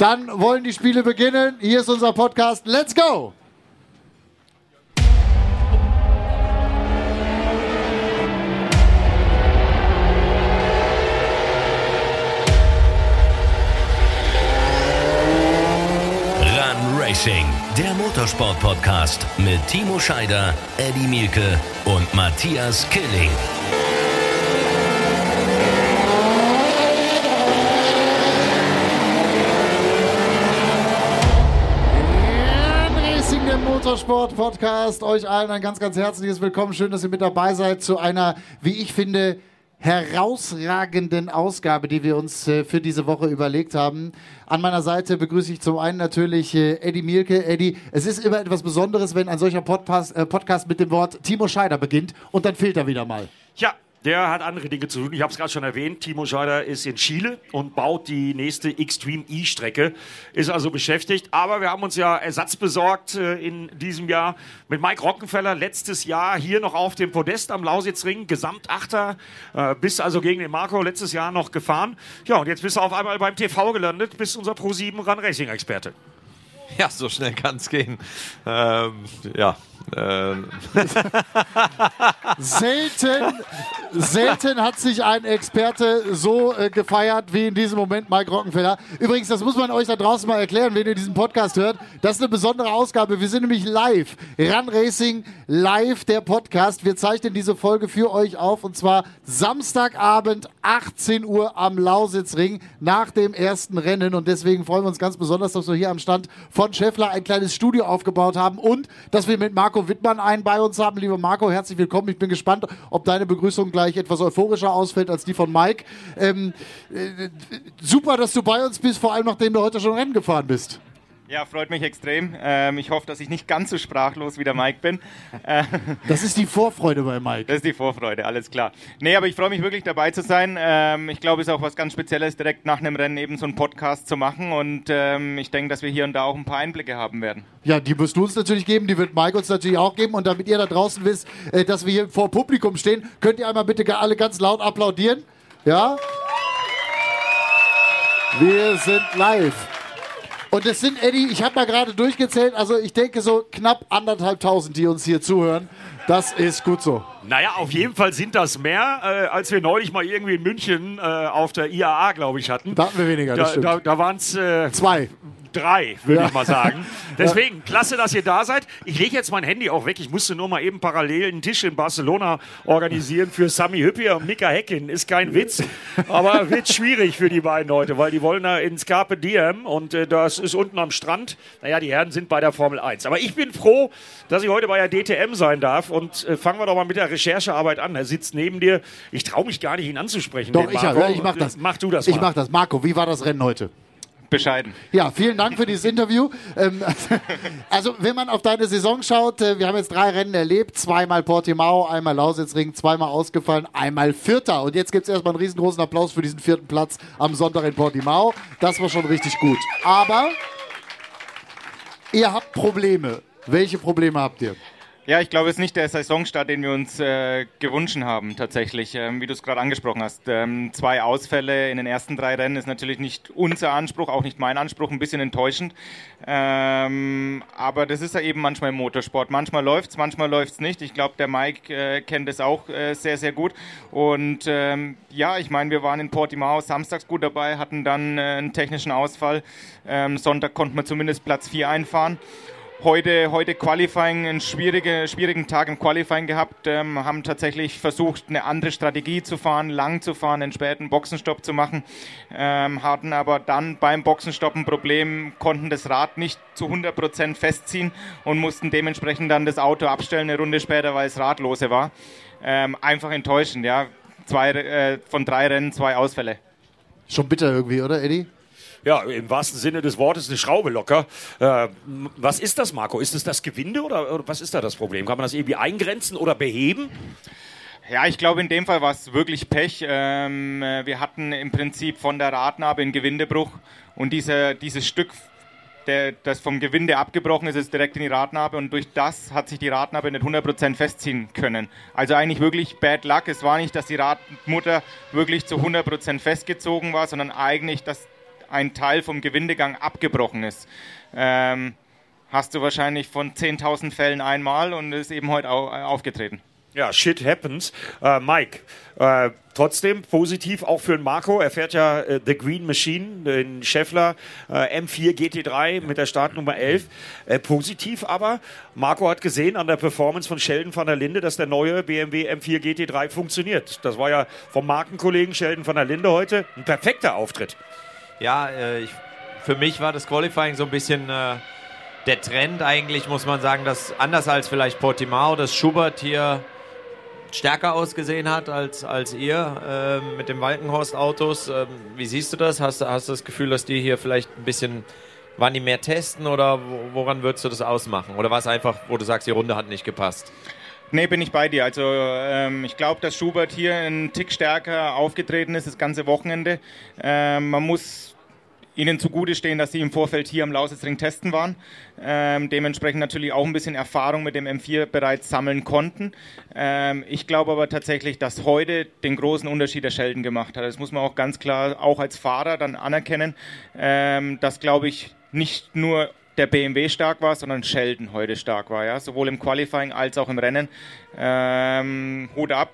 Dann wollen die Spiele beginnen. Hier ist unser Podcast. Let's go! Run Racing, der Motorsport-Podcast mit Timo Scheider, Eddie Mielke und Matthias Killing. Motorsport-Podcast. Euch allen ein ganz, ganz herzliches Willkommen. Schön, dass ihr mit dabei seid zu einer, wie ich finde, herausragenden Ausgabe, die wir uns äh, für diese Woche überlegt haben. An meiner Seite begrüße ich zum einen natürlich äh, Eddie Mielke. Eddie, es ist immer etwas Besonderes, wenn ein solcher Podcast, äh, Podcast mit dem Wort Timo Scheider beginnt und dann fehlt er wieder mal. Ja, der hat andere Dinge zu tun. Ich habe es gerade schon erwähnt. Timo Scheider ist in Chile und baut die nächste Extreme E-Strecke. Ist also beschäftigt. Aber wir haben uns ja Ersatz besorgt äh, in diesem Jahr mit Mike Rockenfeller. Letztes Jahr hier noch auf dem Podest am Lausitzring. Gesamtachter. Äh, bist also gegen den Marco letztes Jahr noch gefahren. Ja, und jetzt bist du auf einmal beim TV gelandet. Bist unser Pro7 Run Racing Experte. Ja, so schnell kann es gehen. Ähm, ja. Selten, selten hat sich ein Experte so äh, gefeiert wie in diesem Moment Mike Rockenfeller. Übrigens, das muss man euch da draußen mal erklären, wenn ihr diesen Podcast hört. Das ist eine besondere Ausgabe. Wir sind nämlich live. Run Racing live, der Podcast. Wir zeichnen diese Folge für euch auf und zwar Samstagabend, 18 Uhr am Lausitzring nach dem ersten Rennen. Und deswegen freuen wir uns ganz besonders, dass wir hier am Stand von Scheffler ein kleines Studio aufgebaut haben und dass wir mit Marco Wittmann einen bei uns haben. Lieber Marco, herzlich willkommen. Ich bin gespannt, ob deine Begrüßung gleich etwas euphorischer ausfällt als die von Mike. Ähm, äh, super, dass du bei uns bist, vor allem nachdem du heute schon Rennen gefahren bist. Ja, freut mich extrem. Ähm, ich hoffe, dass ich nicht ganz so sprachlos wie der Mike bin. Äh, Das ist die Vorfreude bei Mike. das ist die Vorfreude, alles klar. Nee, aber ich freue mich wirklich dabei zu sein. Ähm, ich glaube, es ist auch was ganz Spezielles, direkt nach einem Rennen eben so einen Podcast zu machen. Und ähm, ich denke, dass wir hier und da auch ein paar Einblicke haben werden. Ja, die wirst du uns natürlich geben, die wird Mike uns natürlich auch geben. Und damit ihr da draußen wisst, äh, dass wir hier vor Publikum stehen, könnt ihr einmal bitte alle ganz laut applaudieren. Ja? Wir sind live. Und es sind, Eddie, ich habe mal gerade durchgezählt, also ich denke so knapp anderthalbtausend, die uns hier zuhören. Das ist gut so. Naja, auf jeden Fall sind das mehr, äh, als wir neulich mal irgendwie in München äh, auf der IAA, glaube ich, hatten. Da hatten wir weniger, Da, da, da waren es äh, Zwei. Drei, würde Ja. ich mal sagen. Deswegen, klasse, dass ihr da seid. Ich lege jetzt mein Handy auch weg. Ich musste nur mal eben parallel einen Tisch in Barcelona organisieren für Sami Hüppier und Mika Heckin. Ist kein Witz, aber wird schwierig für die beiden heute, weil die wollen da ins Carpe Diem und äh, das ist unten am Strand. Naja, die Herren sind bei der Formel 1. Aber ich bin froh, dass ich heute bei der DTM sein darf und äh, fangen wir doch mal mit der Recherchearbeit an. Er sitzt neben dir. Ich traue mich gar nicht, ihn anzusprechen. Doch, ich, ja, ich mach das. Mach du das Ich mal. mach das. Marco, wie war das Rennen heute? Bescheiden. Ja, vielen Dank für dieses Interview. Ähm, also, wenn man auf deine Saison schaut, äh, wir haben jetzt drei Rennen erlebt: zweimal Portimao, einmal Lausitzring, zweimal ausgefallen, einmal Vierter. Und jetzt gibt es erstmal einen riesengroßen Applaus für diesen vierten Platz am Sonntag in Portimao. Das war schon richtig gut. Aber ihr habt Probleme. Welche Probleme habt ihr? Ja, ich glaube, es ist nicht der Saisonstart, den wir uns äh, gewünscht haben, tatsächlich, ähm, wie du es gerade angesprochen hast. Ähm, zwei Ausfälle in den ersten drei Rennen ist natürlich nicht unser Anspruch, auch nicht mein Anspruch, ein bisschen enttäuschend. Ähm, aber das ist ja eben manchmal im Motorsport. Manchmal läuft's, manchmal läuft's nicht. Ich glaube, der Mike äh, kennt es auch äh, sehr, sehr gut. Und ähm, ja, ich meine, wir waren in Portimao samstags gut dabei, hatten dann äh, einen technischen Ausfall. Ähm, Sonntag konnten wir zumindest Platz 4 einfahren. Heute, heute Qualifying, einen schwierige, schwierigen Tag im Qualifying gehabt, ähm, haben tatsächlich versucht, eine andere Strategie zu fahren, lang zu fahren, einen späten Boxenstopp zu machen, ähm, hatten aber dann beim Boxenstopp ein Problem, konnten das Rad nicht zu 100% festziehen und mussten dementsprechend dann das Auto abstellen, eine Runde später, weil es Rad lose war. Ähm, einfach enttäuschend, ja. Zwei, äh, von drei Rennen zwei Ausfälle. Schon bitter irgendwie, oder, Eddie? Ja, im wahrsten Sinne des Wortes eine Schraube locker. Äh, was ist das, Marco? Ist es das Gewinde oder, oder was ist da das Problem? Kann man das irgendwie eingrenzen oder beheben? Ja, ich glaube, in dem Fall war es wirklich Pech. Ähm, äh, wir hatten im Prinzip von der Radnabe einen Gewindebruch und diese, dieses Stück, der, das vom Gewinde abgebrochen ist, ist direkt in die Radnabe und durch das hat sich die Radnabe nicht 100% festziehen können. Also eigentlich wirklich bad luck. Es war nicht, dass die Radmutter wirklich zu 100% festgezogen war, sondern eigentlich, dass ein Teil vom Gewindegang abgebrochen ist. Ähm, hast du wahrscheinlich von 10.000 Fällen einmal und ist eben heute au aufgetreten. Ja, shit happens. Äh, Mike, äh, trotzdem positiv auch für den Marco. Er fährt ja äh, The Green Machine, den Scheffler äh, M4 GT3 mit der Startnummer 11. Äh, positiv aber, Marco hat gesehen an der Performance von Sheldon van der Linde, dass der neue BMW M4 GT3 funktioniert. Das war ja vom Markenkollegen Sheldon van der Linde heute ein perfekter Auftritt. Ja, äh, ich, für mich war das Qualifying so ein bisschen äh, der Trend eigentlich, muss man sagen, dass anders als vielleicht Portimao, dass Schubert hier stärker ausgesehen hat als, als ihr äh, mit den Walkenhorst-Autos. Ähm, wie siehst du das? Hast, hast du das Gefühl, dass die hier vielleicht ein bisschen, waren die mehr testen oder woran würdest du das ausmachen? Oder war es einfach, wo du sagst, die Runde hat nicht gepasst? Nee, bin ich bei dir. Also ähm, ich glaube, dass Schubert hier einen Tick stärker aufgetreten ist das ganze Wochenende. Ähm, man muss ihnen zugute stehen, dass sie im Vorfeld hier am Lausitzring testen waren. Ähm, dementsprechend natürlich auch ein bisschen Erfahrung mit dem M4 bereits sammeln konnten. Ähm, ich glaube aber tatsächlich, dass heute den großen Unterschied der Sheldon gemacht hat. Das muss man auch ganz klar auch als Fahrer dann anerkennen. Ähm, dass, glaube ich, nicht nur der BMW stark war, sondern Sheldon heute stark war, ja, sowohl im Qualifying als auch im Rennen. Ähm, Hut ab,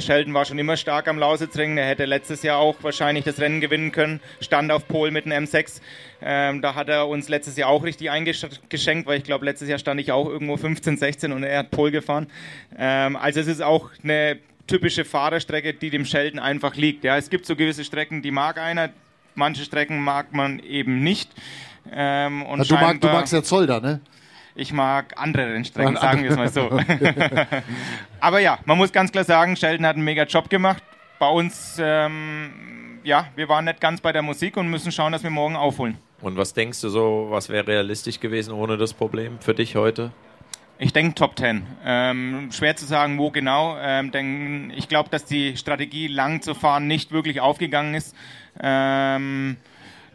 Sheldon war schon immer stark am Lausitzring, er hätte letztes Jahr auch wahrscheinlich das Rennen gewinnen können, stand auf Pol mit einem M6. Ähm, da hat er uns letztes Jahr auch richtig eingeschenkt, weil ich glaube, letztes Jahr stand ich auch irgendwo 15, 16 und er hat Pol gefahren. Ähm, also es ist auch eine typische Fahrerstrecke, die dem Sheldon einfach liegt. Ja, es gibt so gewisse Strecken, die mag einer, manche Strecken mag man eben nicht. Ähm, und du, mag, du magst ja Zolder, ne? Ich mag andere Rennstrecken, sagen wir es mal so. Aber ja, man muss ganz klar sagen, Sheldon hat einen mega Job gemacht. Bei uns, ähm, ja, wir waren nicht ganz bei der Musik und müssen schauen, dass wir morgen aufholen. Und was denkst du so, was wäre realistisch gewesen ohne das Problem für dich heute? Ich denke Top 10. Ähm, schwer zu sagen, wo genau. Ähm, denn ich glaube, dass die Strategie, lang zu fahren, nicht wirklich aufgegangen ist. Ähm,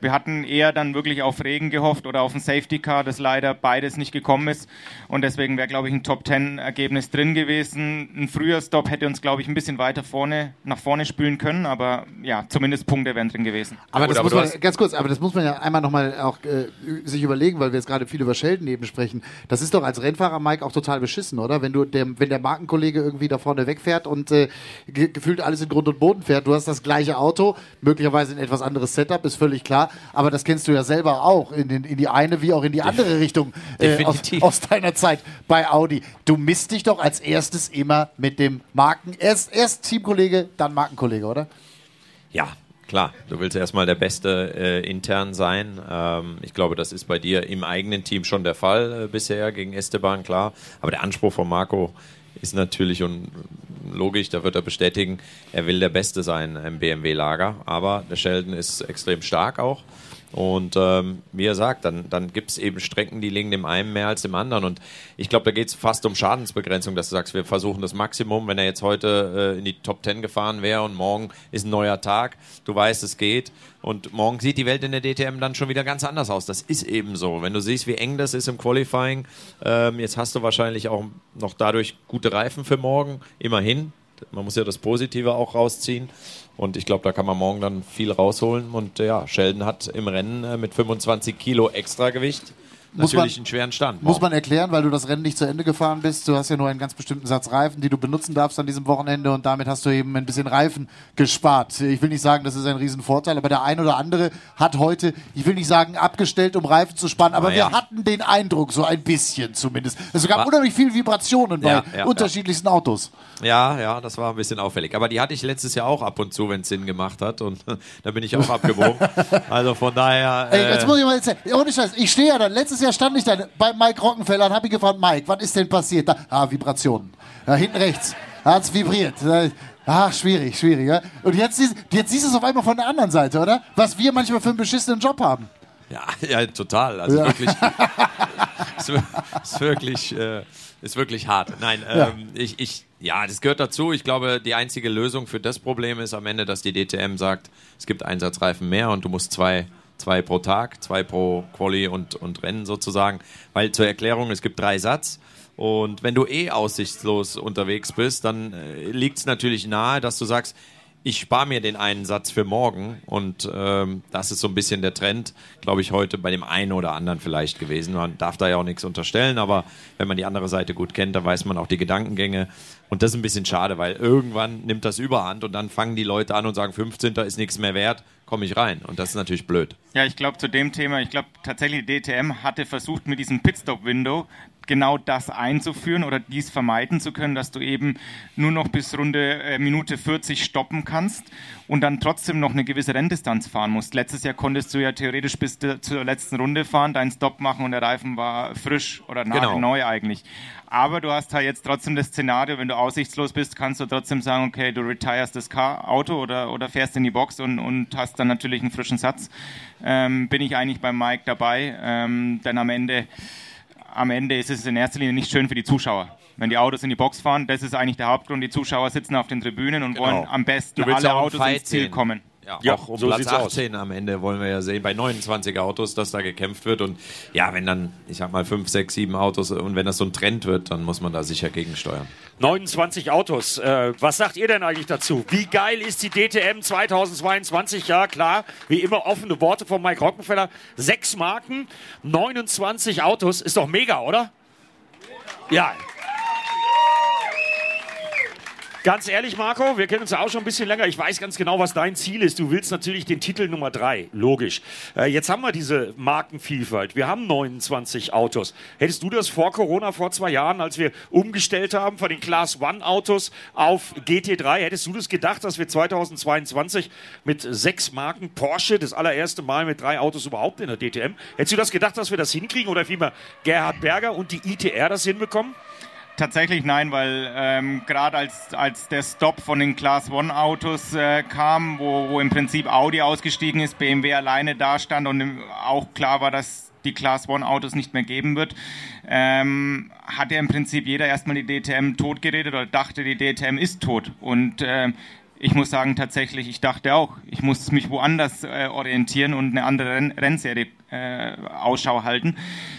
wir hatten eher dann wirklich auf Regen gehofft oder auf ein Safety Car, das leider beides nicht gekommen ist. Und deswegen wäre, glaube ich, ein Top 10 Ergebnis drin gewesen. Ein früher Stop hätte uns, glaube ich, ein bisschen weiter vorne, nach vorne spülen können, aber ja, zumindest Punkte wären drin gewesen. Aber das aber muss man, ganz kurz, aber das muss man ja einmal nochmal auch äh, sich überlegen, weil wir jetzt gerade viel über Sheldon eben sprechen. Das ist doch als Rennfahrer, Mike, auch total beschissen, oder? Wenn du der, wenn der Markenkollege irgendwie da vorne wegfährt und äh, ge gefühlt alles in Grund und Boden fährt, du hast das gleiche Auto, möglicherweise ein etwas anderes Setup, ist völlig klar aber das kennst du ja selber auch in, den, in die eine wie auch in die andere Richtung äh, aus, aus, deiner Zeit bei Audi. Du misst dich doch als erstes immer mit dem Marken, erst, erst Teamkollege, dann Markenkollege, oder? Ja, klar, du willst erstmal der Beste äh, intern sein. Ähm, ich glaube, das ist bei dir im eigenen Team schon der Fall äh, bisher gegen Esteban, klar. Aber der Anspruch von Marco ist natürlich und logisch, da wird er bestätigen, er will der Beste sein im BMW-Lager. Aber der Sheldon ist extrem stark auch. Und ähm, wie er sagt, dann, dann gibt es eben Strecken, die liegen dem einen mehr als dem anderen. Und ich glaube, da geht es fast um Schadensbegrenzung, dass du sagst, wir versuchen das Maximum. Wenn er jetzt heute äh, in die Top Ten gefahren wäre und morgen ist ein neuer Tag, du weißt, es geht. Und morgen sieht die Welt in der DTM dann schon wieder ganz anders aus. Das ist eben so. Wenn du siehst, wie eng das ist im Qualifying, ähm, jetzt hast du wahrscheinlich auch noch dadurch gute Reifen für morgen, immerhin. Man muss ja das Positive auch rausziehen. Und ich glaube, da kann man morgen dann viel rausholen. Und ja, Sheldon hat im Rennen äh, mit 25 Kilo Extragewicht natürlich man, einen schweren Stand. Muss man erklären, weil du das Rennen nicht zu Ende gefahren bist. Du hast ja nur einen ganz bestimmten Satz Reifen, die du benutzen darfst an diesem Wochenende und damit hast du eben ein bisschen Reifen gespart. Ich will nicht sagen, das ist ein Riesenvorteil, aber der ein oder andere hat heute, ich will nicht sagen abgestellt, um Reifen zu spannen, aber ja. wir hatten den Eindruck, so ein bisschen zumindest. Es gab war, unheimlich viele Vibrationen ja, bei ja, unterschiedlichsten Autos. Ja, ja, das war ein bisschen auffällig. Aber die hatte ich letztes Jahr auch ab und zu, wenn es Sinn gemacht hat und da bin ich auch abgewogen. also von daher. Äh Ey, jetzt muss ich mal erzählen. Ohne Scheiß, ich stehe ja dann letztes Jahr stand ich dann bei Mike Rockenfeller und habe ihn gefragt, Mike, was ist denn passiert? Da, ah, Vibrationen. Ja, hinten rechts hat es vibriert. Ach, schwierig, schwierig. Ja? Und jetzt, jetzt siehst du es auf einmal von der anderen Seite, oder? Was wir manchmal für einen beschissenen Job haben. Ja, ja total. Also ja. wirklich. ist, ist, wirklich, äh, ist wirklich hart. Nein, ähm, ja. ich, ich, ja, das gehört dazu. Ich glaube, die einzige Lösung für das Problem ist am Ende, dass die DTM sagt, es gibt Einsatzreifen mehr und du musst zwei zwei pro Tag, zwei pro Quali und, und Rennen sozusagen. Weil zur Erklärung, es gibt drei Satz. Und wenn du eh aussichtslos unterwegs bist, dann äh, liegt es natürlich nahe, dass du sagst, ich spare mir den einen Satz für morgen und ähm, das ist so ein bisschen der Trend, glaube ich, heute bei dem einen oder anderen vielleicht gewesen. Man darf da ja auch nichts unterstellen, aber wenn man die andere Seite gut kennt, dann weiß man auch die Gedankengänge und das ist ein bisschen schade, weil irgendwann nimmt das Überhand und dann fangen die Leute an und sagen, 15. ist nichts mehr wert, komme ich rein und das ist natürlich blöd. Ja, ich glaube zu dem Thema, ich glaube tatsächlich DTM hatte versucht mit diesem Pitstop-Window genau das einzuführen oder dies vermeiden zu können, dass du eben nur noch bis Runde äh, Minute 40 stoppen kannst und dann trotzdem noch eine gewisse Renndistanz fahren musst. Letztes Jahr konntest du ja theoretisch bis zur letzten Runde fahren, deinen Stopp machen und der Reifen war frisch oder genau. genau. eigentlich. Aber du hast halt jetzt trotzdem das Szenario, wenn du aussichtslos bist, kannst du trotzdem sagen, okay, du retirest das Car Auto oder, oder fährst in die Box und, und hast dann natürlich einen frischen Satz. Ähm, bin ich eigentlich bei Mike dabei, ähm, denn am Ende am Ende ist es in erster Linie nicht schön für die Zuschauer. Wenn die Autos in die Box fahren, das ist eigentlich der Hauptgrund. Die Zuschauer sitzen auf den Tribünen und genau. wollen am besten alle Autos ins Ziel sehen. kommen. Ja, ja, auch um so Platz 18 aus. am Ende wollen wir ja sehen, bei 29 Autos, dass da gekämpft wird. Und ja, wenn dann, ich sag mal, 5, 6, 7 Autos und wenn das so ein Trend wird, dann muss man da sicher gegensteuern. 29 Autos. Äh, was sagt ihr denn eigentlich dazu? Wie geil ist die DTM 2022? Ja, klar, wie immer offene Worte von Mike Rockenfeller. Sechs Marken, 29 Autos. Ist doch mega, oder? Ja, Ganz ehrlich, Marco, wir kennen uns ja auch schon ein bisschen länger. Ich weiß ganz genau, was dein Ziel ist. Du willst natürlich den Titel Nummer drei, logisch. Äh, jetzt haben wir diese Markenvielfalt. Wir haben 29 Autos. Hättest du das vor Corona, vor zwei Jahren, als wir umgestellt haben von den Class One Autos auf GT3, hättest du das gedacht, dass wir 2022 mit sechs Marken Porsche, das allererste Mal mit drei Autos überhaupt in der DTM, hättest du das gedacht, dass wir das hinkriegen oder vielmehr Gerhard Berger und die ITR das hinbekommen? Tatsächlich nein, weil ähm, gerade als, als der Stop von den Class One Autos äh, kam, wo, wo im Prinzip Audi ausgestiegen ist, BMW alleine da stand und auch klar war, dass die Class One Autos nicht mehr geben wird, ähm, hat ja im Prinzip jeder erstmal die DTM totgeredet oder dachte, die DTM ist tot. Und äh, ich muss sagen, tatsächlich, ich dachte auch, ich muss mich woanders äh, orientieren und eine andere Renn Rennserie äh, Ausschau halten.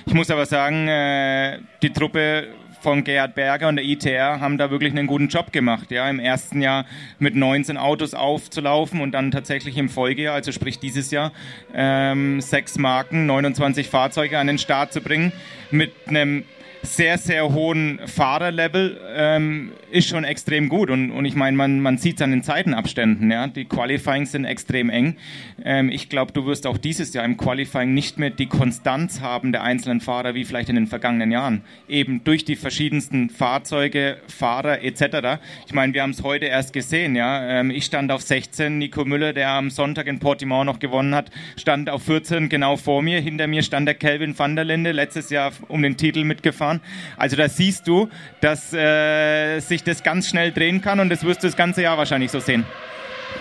Ich muss aber sagen, äh, die Truppe von Gerhard Berger und der ITR haben da wirklich einen guten Job gemacht. Ja, im ersten Jahr mit 19 Autos aufzulaufen und dann tatsächlich im Folgejahr, also sprich dieses Jahr, ähm, sechs Marken, 29 Fahrzeuge an den Start zu bringen mit einem sehr, sehr hohen Fahrerlevel ähm, ist schon extrem gut. Und, und ich meine, man, man sieht es an den Zeitenabständen. Ja? Die Qualifyings sind extrem eng. Ähm, ich glaube, du wirst auch dieses Jahr im Qualifying nicht mehr die Konstanz haben der einzelnen Fahrer wie vielleicht in den vergangenen Jahren. Eben durch die verschiedensten Fahrzeuge, Fahrer etc. Ich meine, wir haben es heute erst gesehen. Ja? Ähm, ich stand auf 16, Nico Müller, der am Sonntag in Portimao noch gewonnen hat, stand auf 14 genau vor mir. Hinter mir stand der Kelvin van der Linde, letztes Jahr um den Titel mitgefahren fahren. Also da siehst du, dass äh, sich das ganz schnell drehen kann und das wirst du das ganze Jahr wahrscheinlich so sehen.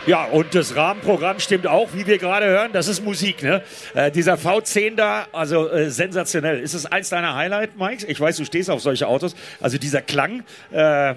Ja, und das Rahmenprogramm stimmt auch, wie wir gerade hören. Das ist Musik, ne? Äh, dieser V10 da, also äh, sensationell. Ist es eins deiner Highlight, Mike? Ich weiß, du stehst auf solche Autos. Also dieser Klang, äh,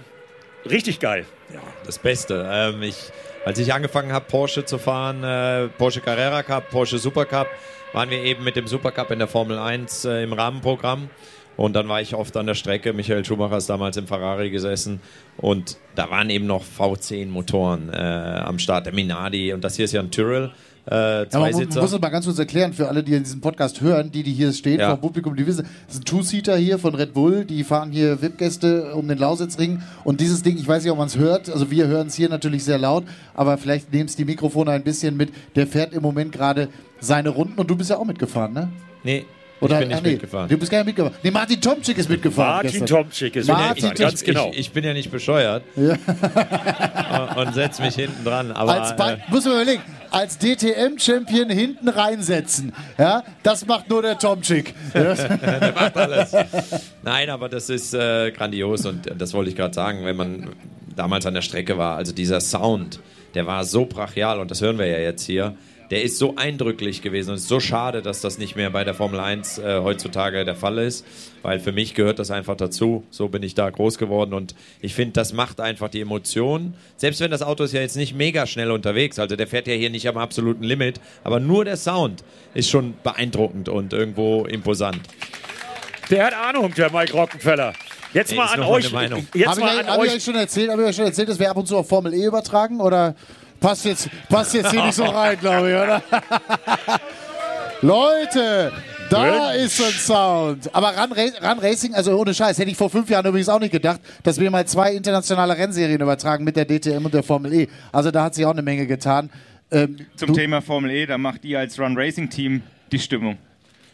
richtig geil. Ja, das Beste. Ähm, ich, als ich angefangen habe, Porsche zu fahren, äh, Porsche Carrera Cup, Porsche Super Cup, waren wir eben mit dem Super Cup in der Formel 1 äh, im Rahmenprogramm. Und dann war ich oft an der Strecke. Michael Schumacher ist damals im Ferrari gesessen. Und da waren eben noch V10-Motoren äh, am Start, der Minardi. Und das hier ist ja ein Tyrrell. Äh, zwei ja, man muss es mal ganz kurz erklären für alle, die in diesem Podcast hören, die, die hier stehen ja. vom Publikum, die wissen, das ist ein Two-Seater hier von Red Bull, die fahren hier VIP-Gäste um den Lausitzring und dieses Ding, ich weiß nicht, ob man es hört, also wir hören es hier natürlich sehr laut, aber vielleicht nehmen es die Mikrofone ein bisschen mit, der fährt im Moment gerade seine Runden und du bist ja auch mitgefahren, ne? Nee, oder, ich bin nicht nee, mitgefahren. Du bist gar nicht mitgefahren. Nee, Martin Tomczyk ist mitgefahren. Martin gestern. Tomczyk ist Martin mitgefahren, ganz genau. Ich, ich, bin ja nicht bescheuert ja. und setze mich hinten dran. Aber, als äh, muss man überlegen, als DTM-Champion hinten reinsetzen, ja, das macht nur der Tomczyk. der macht alles. Nein, aber das ist äh, grandios und das wollte ich gerade sagen, wenn man damals an der Strecke war, also dieser Sound, der war so brachial und das hören wir ja jetzt hier der ist so eindrücklich gewesen und es ist so schade, dass das nicht mehr bei der Formel 1 äh, heutzutage der Fall ist, weil für mich gehört das einfach dazu. So bin ich da groß geworden und ich finde, das macht einfach die Emotionen. Selbst wenn das Auto ist ja jetzt nicht mega schnell unterwegs, also der fährt ja hier nicht am absoluten Limit, aber nur der Sound ist schon beeindruckend und irgendwo imposant. Der hat Ahnung, der Mike Rockenfeller. Jetzt Ey, mal an euch. Jetzt hab mal ich, an hab euch. Ich euch schon erzählt, habe ich euch schon erzählt, dass wir ab und zu auf Formel E übertragen oder passt jetzt, passt jetzt hier nicht so rein, glaube ich, oder? Leute, da ist so ein Sound. Aber Run, Run, Racing, also ohne Scheiß, hätte ich vor fünf Jahren übrigens auch nicht gedacht, dass wir mal zwei internationale Rennserien übertragen mit der DTM und der Formel E. Also da hat sich auch eine Menge getan. Ähm, Zum Thema Formel E, da macht ihr als Run Racing Team die Stimmung.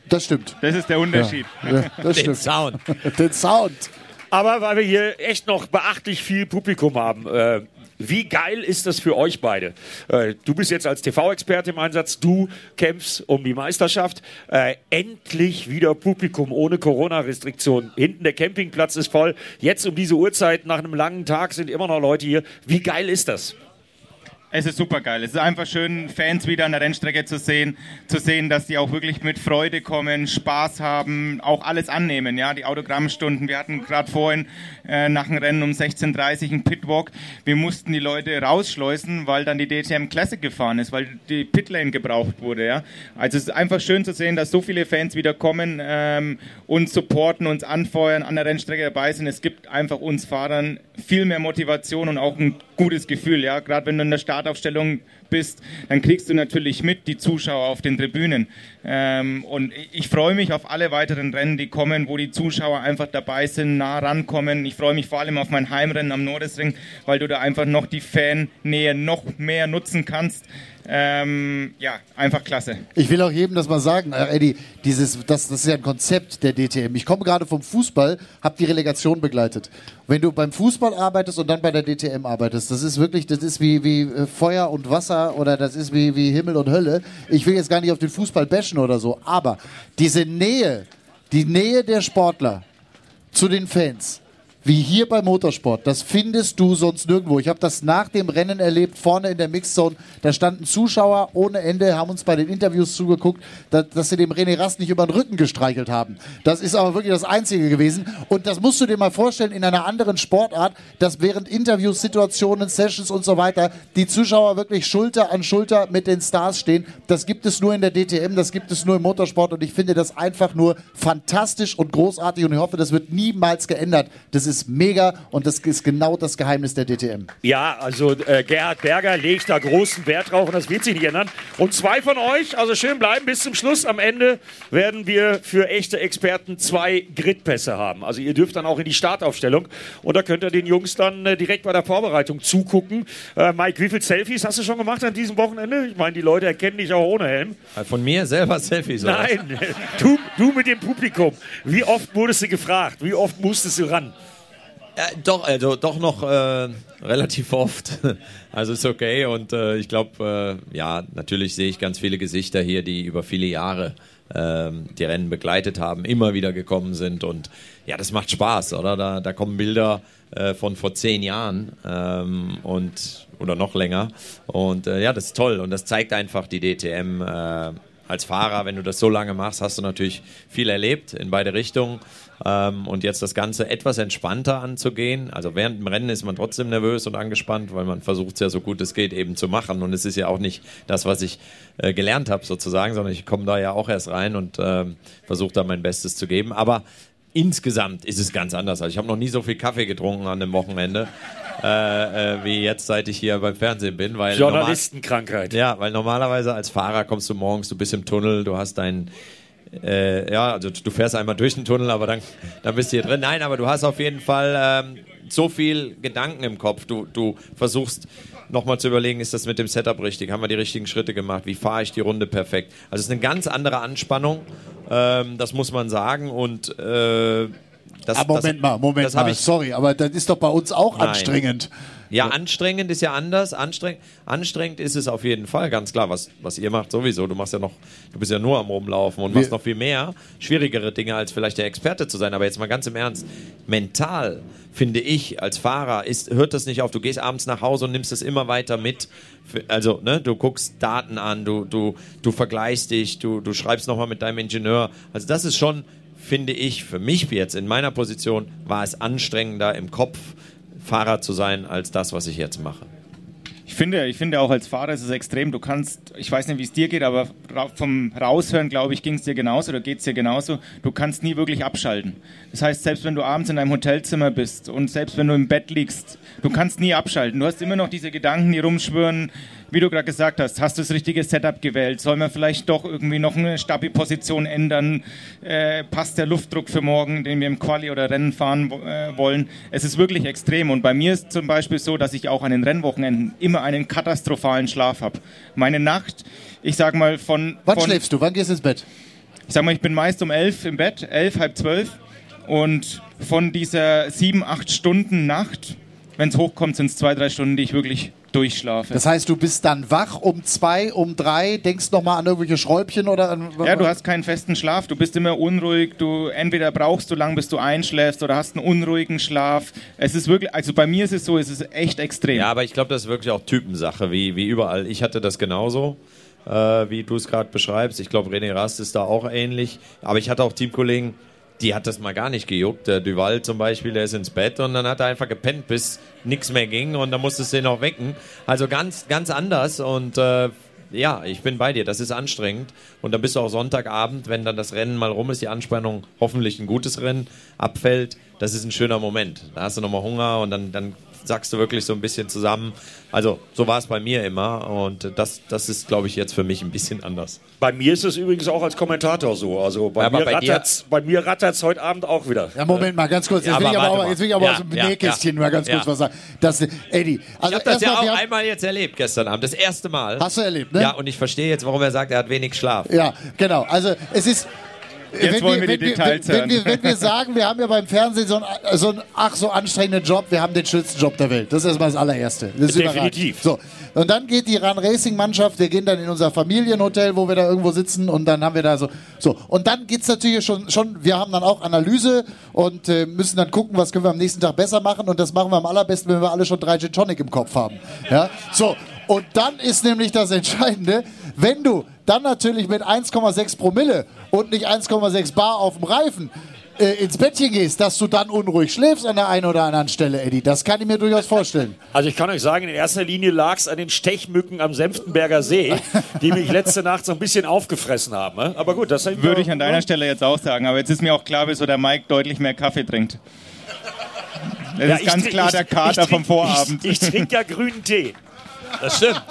Das stimmt. Das ist der Unterschied. Ja, ja das Den stimmt. Sound. Den Sound. Aber weil wir hier echt noch beachtlich viel Publikum haben, äh, wie geil ist das für euch beide? Äh, du bist jetzt als TV-Experte im Einsatz, du kämpfst um die Meisterschaft. Äh, endlich wieder Publikum ohne Corona-Restriktionen. Hinten der Campingplatz ist voll. Jetzt um diese Uhrzeit nach einem langen Tag sind immer noch Leute hier. Wie geil ist das? Es ist super geil. Es ist einfach schön, Fans wieder an der Rennstrecke zu sehen, zu sehen, dass die auch wirklich mit Freude kommen, Spaß haben, auch alles annehmen. Ja, die Autogrammstunden. Wir hatten gerade vorhin äh, nach dem Rennen um 16:30 Uhr einen Pitwalk. Wir mussten die Leute rausschleusen, weil dann die DTM Classic gefahren ist, weil die Pitlane gebraucht wurde. Ja, also es ist einfach schön zu sehen, dass so viele Fans wieder kommen, ähm, uns supporten, uns anfeuern, an der Rennstrecke dabei sind. Es gibt einfach uns Fahrern viel mehr Motivation und auch ein gutes Gefühl. Ja, gerade wenn du in der Start Startaufstellung bist, dann kriegst du natürlich mit die Zuschauer auf den Tribünen. Ähm, und ich freue mich auf alle weiteren Rennen, die kommen, wo die Zuschauer einfach dabei sind, nah rankommen. Ich freue mich vor allem auf mein Heimrennen am Nordesring, weil du da einfach noch die Fannähe noch mehr nutzen kannst. Ähm, ja, einfach klasse. Ich will auch jedem das mal sagen, äh, Eddie, dieses, das, das ist ja ein Konzept der DTM. Ich komme gerade vom Fußball, habe die Relegation begleitet. Wenn du beim Fußball arbeitest und dann bei der DTM arbeitest, das ist wirklich, das ist wie, wie äh, Feuer und Wasser oder das ist wie, wie Himmel und Hölle. Ich will jetzt gar nicht auf den Fußball bashen oder so, aber diese Nähe, die Nähe der Sportler zu den Fans, wie hier bei Motorsport. Das findest du sonst nirgendwo. Ich habe das nach dem Rennen erlebt, vorne in der Mixzone. Da standen Zuschauer ohne Ende, haben uns bei den Interviews zugeguckt, dass, dass sie dem René Rast nicht über den Rücken gestreichelt haben. Das ist aber wirklich das Einzige gewesen. Und das musst du dir mal vorstellen in einer anderen Sportart, dass während Interviews, Situationen, Sessions und so weiter die Zuschauer wirklich Schulter an Schulter mit den Stars stehen. Das gibt es nur in der DTM, das gibt es nur im Motorsport und ich finde das einfach nur fantastisch und großartig und ich hoffe, das wird niemals geändert. Das ist mega und das ist genau das Geheimnis der DTM. Ja, also äh, Gerhard Berger legt da großen Wert drauf und das wird sich nicht ändern. Und zwei von euch, also schön bleiben bis zum Schluss. Am Ende werden wir für echte Experten zwei Gridpässe haben. Also ihr dürft dann auch in die Startaufstellung und da könnt ihr den Jungs dann äh, direkt bei der Vorbereitung zugucken. Äh, Mike, wie viele Selfies hast du schon gemacht an diesem Wochenende? Ich meine, die Leute erkennen dich auch ohne Helm. Von mir selber Selfies? Oder? Nein, du, du mit dem Publikum. Wie oft wurdest du gefragt? Wie oft musstest du ran? Ja, doch, also doch noch äh, relativ oft. Also ist okay und äh, ich glaube, äh, ja, natürlich sehe ich ganz viele Gesichter hier, die über viele Jahre ähm, die Rennen begleitet haben, immer wieder gekommen sind und ja, das macht Spaß, oder? Da, da kommen Bilder äh, von vor zehn Jahren ähm, und oder noch länger und äh, ja, das ist toll und das zeigt einfach die DTM äh, als Fahrer, wenn du das so lange machst, hast du natürlich viel erlebt in beide Richtungen. Ähm, und jetzt das Ganze etwas entspannter anzugehen. Also während dem Rennen ist man trotzdem nervös und angespannt, weil man versucht es ja so gut es geht eben zu machen. Und es ist ja auch nicht das, was ich äh, gelernt habe sozusagen, sondern ich komme da ja auch erst rein und ähm, versuche da mein Bestes zu geben. Aber insgesamt ist es ganz anders. Also ich habe noch nie so viel Kaffee getrunken an dem Wochenende. Äh, äh, wie jetzt, seit ich hier beim Fernsehen bin. Weil Journalistenkrankheit. ja, weil normalerweise als Fahrer kommst du morgens, du bist im Tunnel, du hast dein, äh, ja, also du fährst einmal durch den Tunnel, aber dann, dann bist du hier drin. Nein, aber du hast auf jeden Fall ähm, so viel Gedanken im Kopf. Du, du versuchst nochmal zu überlegen, ist das mit dem Setup richtig? Haben wir die richtigen Schritte gemacht? Wie fahre ich die Runde perfekt? Also es ist eine ganz andere Anspannung, ähm, das muss man sagen. Und äh, das, aber Moment das, mal, Moment das mal, ich, sorry, aber das ist doch bei uns auch Nein. anstrengend. Ja, anstrengend ist ja anders. Anstrengend, anstrengend ist es auf jeden Fall, ganz klar, was, was ihr macht sowieso. Du machst ja noch, du bist ja nur am Rumlaufen und machst noch viel mehr, schwierigere Dinge, als vielleicht der Experte zu sein. Aber jetzt mal ganz im Ernst, mental finde ich als Fahrer, ist, hört das nicht auf. Du gehst abends nach Hause und nimmst es immer weiter mit. Also, ne, du guckst Daten an, du, du, du vergleichst dich, du, du schreibst nochmal mit deinem Ingenieur. Also das ist schon, finde ich, für mich jetzt in meiner Position, war es anstrengender im Kopf, Fahrer zu sein, als das, was ich jetzt mache. Ich finde, ich finde auch als Fahrer ist es extrem. Du kannst, ich weiß nicht, wie es dir geht, aber vom Raushören, glaube ich, ging es dir genauso oder geht es dir genauso. Du kannst nie wirklich abschalten. Das heißt, selbst wenn du abends in deinem Hotelzimmer bist und selbst wenn du im Bett liegst, du kannst nie abschalten. Du hast immer noch diese Gedanken, die rumschwören wie du gerade gesagt hast, hast du das richtige Setup gewählt? Soll man vielleicht doch irgendwie noch eine Stabi-Position ändern? Äh, passt der Luftdruck für morgen, den wir im Quali oder Rennen fahren äh, wollen? Es ist wirklich extrem. Und bei mir ist zum Beispiel so, dass ich auch an den Rennwochenenden immer einen katastrophalen Schlaf habe. Meine Nacht, ich sag mal von. Wann von, schläfst du? Wann gehst du ins Bett? Ich sag mal, ich bin meist um elf im Bett, elf, halb zwölf. Und von dieser sieben, acht Stunden Nacht, wenn es hochkommt, sind es zwei, drei Stunden, die ich wirklich durchschlafe. Das heißt, du bist dann wach um zwei, um drei, denkst nochmal an irgendwelche Schräubchen oder an. Ja, du hast keinen festen Schlaf, du bist immer unruhig, du entweder brauchst du lang, bis du einschläfst oder hast einen unruhigen Schlaf. Es ist wirklich, also bei mir ist es so, es ist echt extrem. Ja, aber ich glaube, das ist wirklich auch Typensache, wie, wie überall. Ich hatte das genauso. Äh, wie du es gerade beschreibst. Ich glaube, René Rast ist da auch ähnlich. Aber ich hatte auch Teamkollegen, die hat das mal gar nicht gejuckt. Der Duval zum Beispiel, der ist ins Bett und dann hat er einfach gepennt, bis nichts mehr ging und dann musstest du ihn auch wecken. Also ganz, ganz anders und äh, ja, ich bin bei dir, das ist anstrengend. Und dann bist du auch Sonntagabend, wenn dann das Rennen mal rum ist, die Anspannung, hoffentlich ein gutes Rennen, abfällt, das ist ein schöner Moment. Da hast du nochmal Hunger und dann, dann sagst du wirklich so ein bisschen zusammen. Also so war es bei mir immer und das, das ist, glaube ich, jetzt für mich ein bisschen anders. Bei mir ist es übrigens auch als Kommentator so. Also bei, ja, mir, bei rattert es heute Abend auch wieder. Ja, Moment mal, ganz kurz. Jetzt, ja, will, ich aber jetzt will ich aber ja, aus dem ja, Nähkästchen mal ganz kurz was sagen. Das, Eddie, also ich habe das ja auch einmal jetzt erlebt gestern Abend, das erste Mal. Hast du erlebt, ne? Ja, und ich verstehe jetzt, warum er sagt, er hat wenig Schlaf. Ja, genau. Also es ist Jetzt wenn wollen wir, wir die Details wenn, wenn, wir, wenn wir sagen, wir haben ja beim Fernsehen so einen, so einen ach so anstrengenden Job, wir haben den schönsten Job der Welt. Das ist erstmal das allererste. Das Definitiv. So. Und dann geht die Run Racing Mannschaft, wir gehen dann in unser Familienhotel, wo wir da irgendwo sitzen und dann haben wir da so. So. Und dann geht es natürlich schon, schon, wir haben dann auch Analyse und äh, müssen dann gucken, was können wir am nächsten Tag besser machen und das machen wir am allerbesten, wenn wir alle schon drei Gin Tonic im Kopf haben. Ja? So. Und dann ist nämlich das Entscheidende, wenn du dann natürlich mit 1,6 Promille und nicht 1,6 Bar auf dem Reifen äh, ins Bettchen gehst, dass du dann unruhig schläfst an der einen oder anderen Stelle, Eddie. Das kann ich mir durchaus vorstellen. Also ich kann euch sagen, in erster Linie lag es an den Stechmücken am Senftenberger See, die mich letzte Nacht so ein bisschen aufgefressen haben. Ne? Aber gut, das würde ich an deiner Stelle jetzt auch sagen. Aber jetzt ist mir auch klar, wieso der Mike deutlich mehr Kaffee trinkt. Das ja, ist ganz klar ich, der Kater vom Vorabend. Ich, ich trinke ja grünen Tee. Das stimmt.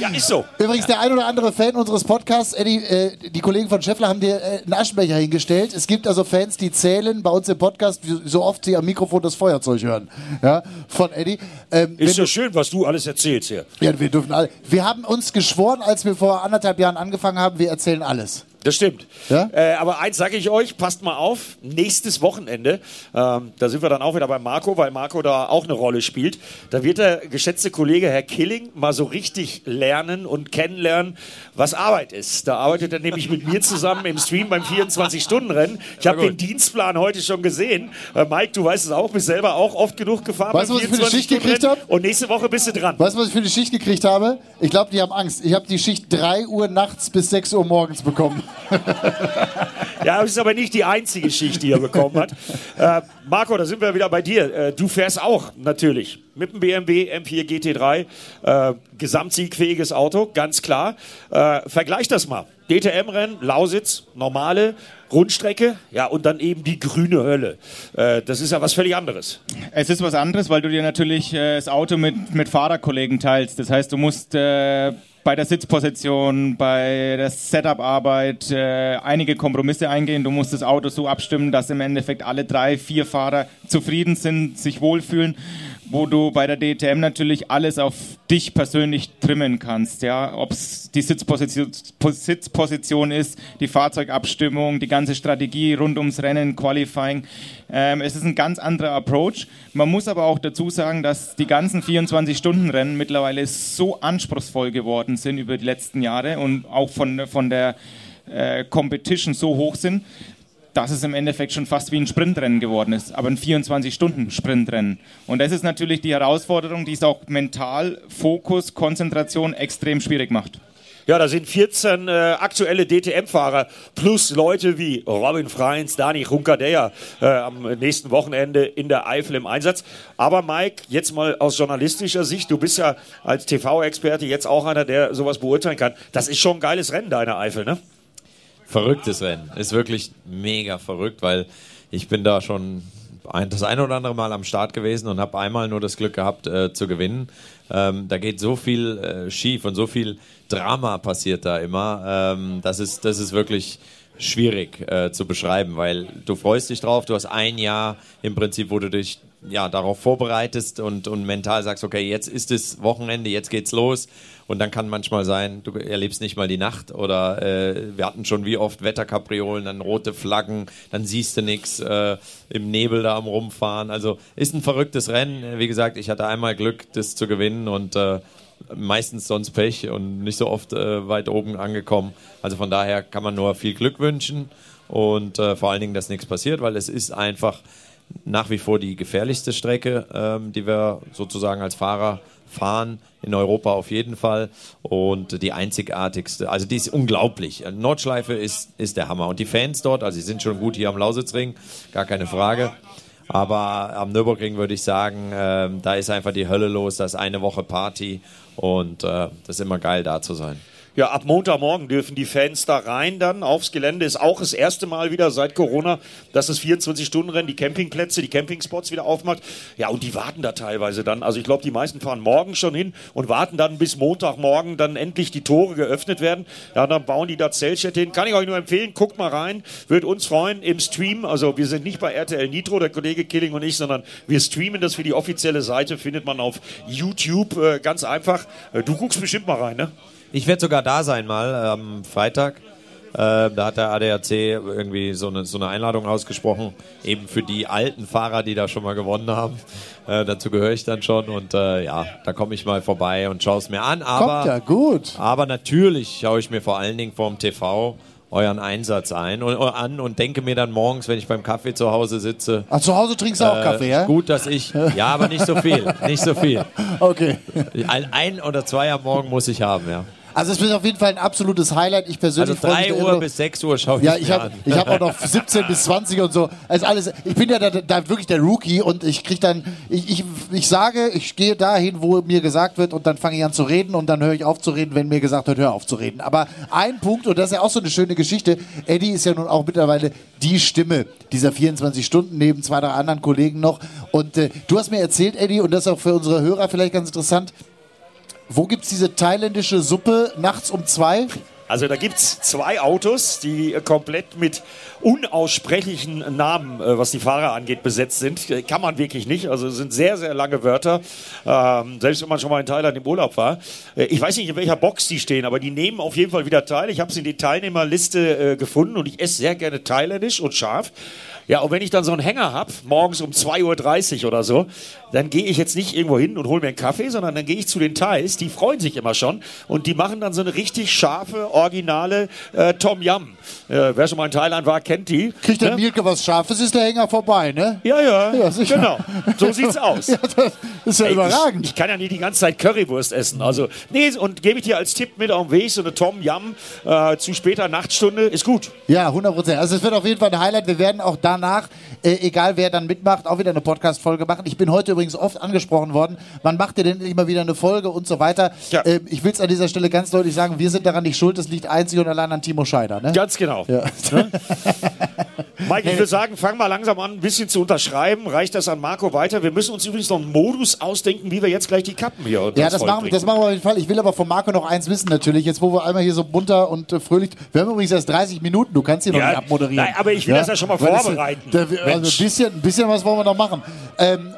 ja, ist so. Übrigens, der ein oder andere Fan unseres Podcasts, Eddie, äh, die Kollegen von Scheffler haben dir äh, einen Aschenbecher hingestellt. Es gibt also Fans, die zählen bei uns im Podcast, so oft sie am Mikrofon das Feuerzeug hören. Ja, von Eddie. Ähm, ist ja schön, was du alles erzählst hier. Ja, wir dürfen alle. Wir haben uns geschworen, als wir vor anderthalb Jahren angefangen haben, wir erzählen alles. Das stimmt. Ja? Äh, aber eins sage ich euch, passt mal auf, nächstes Wochenende, ähm, da sind wir dann auch wieder bei Marco, weil Marco da auch eine Rolle spielt. Da wird der geschätzte Kollege Herr Killing mal so richtig lernen und kennenlernen, was Arbeit ist. Da arbeitet er nämlich mit mir zusammen im Stream beim 24-Stunden-Rennen. Ich habe den Dienstplan heute schon gesehen. Äh, Mike, du weißt es auch, bist selber auch oft genug gefahren. Weißt du, was ich für eine Schicht gekriegt habe? Und nächste Woche bist du dran. Weißt du, was ich für eine Schicht gekriegt habe? Ich glaube, die haben Angst. Ich habe die Schicht 3 Uhr nachts bis 6 Uhr morgens bekommen ja, das ist aber nicht die einzige Schicht, die er bekommen hat. Äh, Marco, da sind wir wieder bei dir. Äh, du fährst auch natürlich mit dem BMW M4 GT3. Äh, gesamtsiegfähiges Auto, ganz klar. Äh, vergleich das mal. DTM-Rennen, Lausitz, normale Rundstrecke, ja, und dann eben die grüne Hölle. Äh, das ist ja was völlig anderes. Es ist was anderes, weil du dir natürlich äh, das Auto mit, mit Fahrerkollegen teilst. Das heißt, du musst äh, bei der Sitzposition, bei der Setup-Arbeit äh, einige Kompromisse eingehen. Du musst das Auto so abstimmen, dass im Endeffekt alle drei, vier Fahrer zufrieden sind, sich wohlfühlen wo du bei der DTM natürlich alles auf dich persönlich trimmen kannst. Ja? Ob es die Sitzposition, Sitzposition ist, die Fahrzeugabstimmung, die ganze Strategie rund ums Rennen, Qualifying. Ähm, es ist ein ganz anderer Approach. Man muss aber auch dazu sagen, dass die ganzen 24-Stunden-Rennen mittlerweile so anspruchsvoll geworden sind über die letzten Jahre und auch von, von der äh, Competition so hoch sind, dass es im Endeffekt schon fast wie ein Sprintrennen geworden ist, aber ein 24-Stunden-Sprintrennen. Und das ist natürlich die Herausforderung, die es auch mental, Fokus, Konzentration extrem schwierig macht. Ja, da sind 14 äh, aktuelle DTM-Fahrer plus Leute wie Robin Freins, Dani Runkadeja äh, am nächsten Wochenende in der Eifel im Einsatz. Aber Mike, jetzt mal aus journalistischer Sicht, du bist ja als TV-Experte jetzt auch einer, der sowas beurteilen kann. Das ist schon ein geiles Rennen, deine Eifel, ne? Verrücktes Rennen. Ist wirklich mega verrückt, weil ich bin da schon ein, das eine oder andere Mal am Start gewesen und habe einmal nur das Glück gehabt äh, zu gewinnen. Ähm, da geht so viel äh, schief und so viel Drama passiert da immer. Ähm, das, ist, das ist wirklich schwierig äh, zu beschreiben, weil du freust dich drauf, du hast ein Jahr im Prinzip, wo du dich ja, darauf vorbereitest und, und mental sagst, okay, jetzt ist es Wochenende, jetzt geht's los. Und dann kann manchmal sein, du erlebst nicht mal die Nacht oder äh, wir hatten schon wie oft Wetterkapriolen, dann rote Flaggen, dann siehst du nichts äh, im Nebel da am Rumfahren. Also ist ein verrücktes Rennen. Wie gesagt, ich hatte einmal Glück, das zu gewinnen und äh, meistens sonst Pech und nicht so oft äh, weit oben angekommen. Also von daher kann man nur viel Glück wünschen und äh, vor allen Dingen, dass nichts passiert, weil es ist einfach nach wie vor die gefährlichste Strecke, ähm, die wir sozusagen als Fahrer fahren. In Europa auf jeden Fall. Und die einzigartigste, also die ist unglaublich. Nordschleife ist, ist der Hammer. Und die Fans dort, also sie sind schon gut hier am Lausitzring, gar keine Frage. Aber am Nürburgring würde ich sagen, äh, da ist einfach die Hölle los, da ist eine Woche Party und äh, das ist immer geil da zu sein. Ja, ab Montagmorgen dürfen die Fans da rein dann aufs Gelände. Ist auch das erste Mal wieder seit Corona, dass das 24-Stunden-Rennen, die Campingplätze, die Campingspots wieder aufmacht. Ja, und die warten da teilweise dann. Also ich glaube, die meisten fahren morgen schon hin und warten dann bis Montagmorgen dann endlich die Tore geöffnet werden. Ja, dann bauen die da Zeltstädte hin. Kann ich euch nur empfehlen, guckt mal rein. Wird uns freuen im Stream. Also wir sind nicht bei RTL Nitro, der Kollege Killing und ich, sondern wir streamen das für die offizielle Seite. Findet man auf YouTube. Äh, ganz einfach. Äh, du guckst bestimmt mal rein, ne? Ich werde sogar da sein mal am Freitag. Äh, da hat der ADAC irgendwie so eine, so eine Einladung ausgesprochen, eben für die alten Fahrer, die da schon mal gewonnen haben. Äh, dazu gehöre ich dann schon und äh, ja, da komme ich mal vorbei und schaue es mir an. Aber, Kommt ja gut. Aber natürlich schaue ich mir vor allen Dingen vorm TV euren Einsatz ein und, an und denke mir dann morgens, wenn ich beim Kaffee zu Hause sitze. Ach, zu Hause trinkst du auch äh, Kaffee, ja? Gut, dass ich. Ja, aber nicht so viel. Nicht so viel. Okay. Ein, ein oder zwei am Morgen muss ich haben, ja. Also es wird auf jeden Fall ein absolutes Highlight. Ich persönlich Also freue mich 3 da Uhr bis 6 Uhr schaue ich Ja, ich habe ich hab auch noch 17 bis 20 und so. Also alles, ich bin ja da, da wirklich der Rookie und ich krieg dann, ich, ich, ich sage, ich gehe dahin, wo mir gesagt wird und dann fange ich an zu reden und dann höre ich auf zu reden, wenn mir gesagt wird, hör auf zu reden. Aber ein Punkt, und das ist ja auch so eine schöne Geschichte, Eddie ist ja nun auch mittlerweile die Stimme dieser 24 Stunden neben zwei, drei anderen Kollegen noch. Und äh, du hast mir erzählt, Eddie, und das ist auch für unsere Hörer vielleicht ganz interessant, wo gibt's diese thailändische Suppe nachts um zwei? Also da gibt's zwei Autos, die komplett mit unaussprechlichen Namen, äh, was die Fahrer angeht, besetzt sind. Äh, Kann man wirklich nicht. Also es sind sehr, sehr lange Wörter. Ähm, selbst wenn man schon mal in Thailand im Urlaub war. Äh, ich weiß nicht, in welcher Box die stehen, aber die nehmen auf jeden Fall wieder teil. Ich habe sie in die Teilnehmerliste äh, gefunden und ich esse sehr gerne thailändisch und scharf. Ja, und wenn ich dann so einen Hänger hab, morgens um 2.30 Uhr oder so, dann gehe ich jetzt nicht irgendwo hin und hole mir einen Kaffee, sondern dann gehe ich zu den Thais, die freuen sich immer schon und die machen dann so eine richtig scharfe, originale äh, Tom Yum. Äh, wer schon mal in Thailand war, kennt die. Kriegt der ne? Mielke was Scharfes, ist der Hänger vorbei, ne? Ja, ja, Ja, sicher. genau. So sieht's aus. Ja, das ist ja Ey, überragend. Ich, ich kann ja nicht die ganze Zeit Currywurst essen. Also, nee, und gebe ich dir als Tipp mit auf den Weg, so eine Tom Yum äh, zu später Nachtstunde, ist gut. Ja, 100 Prozent. Also es wird auf jeden Fall ein Highlight. Wir werden auch danach, äh, egal wer dann mitmacht, auch wieder eine Podcast-Folge machen. Ich bin heute übrigens oft angesprochen worden, wann macht ihr denn immer wieder eine Folge und so weiter. Ja. Ähm, ich will es an dieser Stelle ganz deutlich sagen, wir sind daran nicht schuld, das liegt einzig und allein an Timo Scheider. Ne? Ganz genau. Ja. Mike, ich würde sagen, fang mal langsam an, ein bisschen zu unterschreiben. Reicht das an Marco weiter? Wir müssen uns übrigens noch einen Modus ausdenken, wie wir jetzt gleich die Kappen hier Ja, das machen, das machen wir auf jeden Fall. Ich will aber von Marco noch eins wissen natürlich, jetzt wo wir einmal hier so munter und äh, fröhlich... Wir haben übrigens erst 30 Minuten, du kannst hier noch Ja, nicht abmoderieren. nein, aber ich will das ja schon mal Weil das- vorbereiten. Da, also ein bisschen, ein bisschen was wollen wir noch machen. Ähm,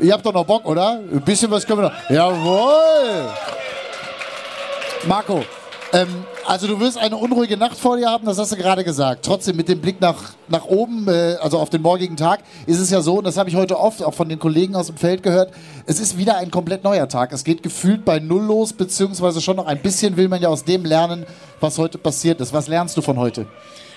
ihr habt doch noch Bock, oder? Ein bisschen was können wir noch... Jawohl! Marco, ähm, also du wirst eine unruhige Nacht vor dir haben, das hast du gerade gesagt. Trotzdem mit dem Blick nach, nach oben, äh, also auf den morgigen Tag, ist es ja so, und das habe ich heute oft auch von den Kollegen aus dem Feld gehört, es ist wieder ein komplett neuer Tag. Es geht gefühlt bei Null los, beziehungsweise schon noch ein bisschen will man ja aus dem lernen, was heute passiert ist. Was lernst du von heute?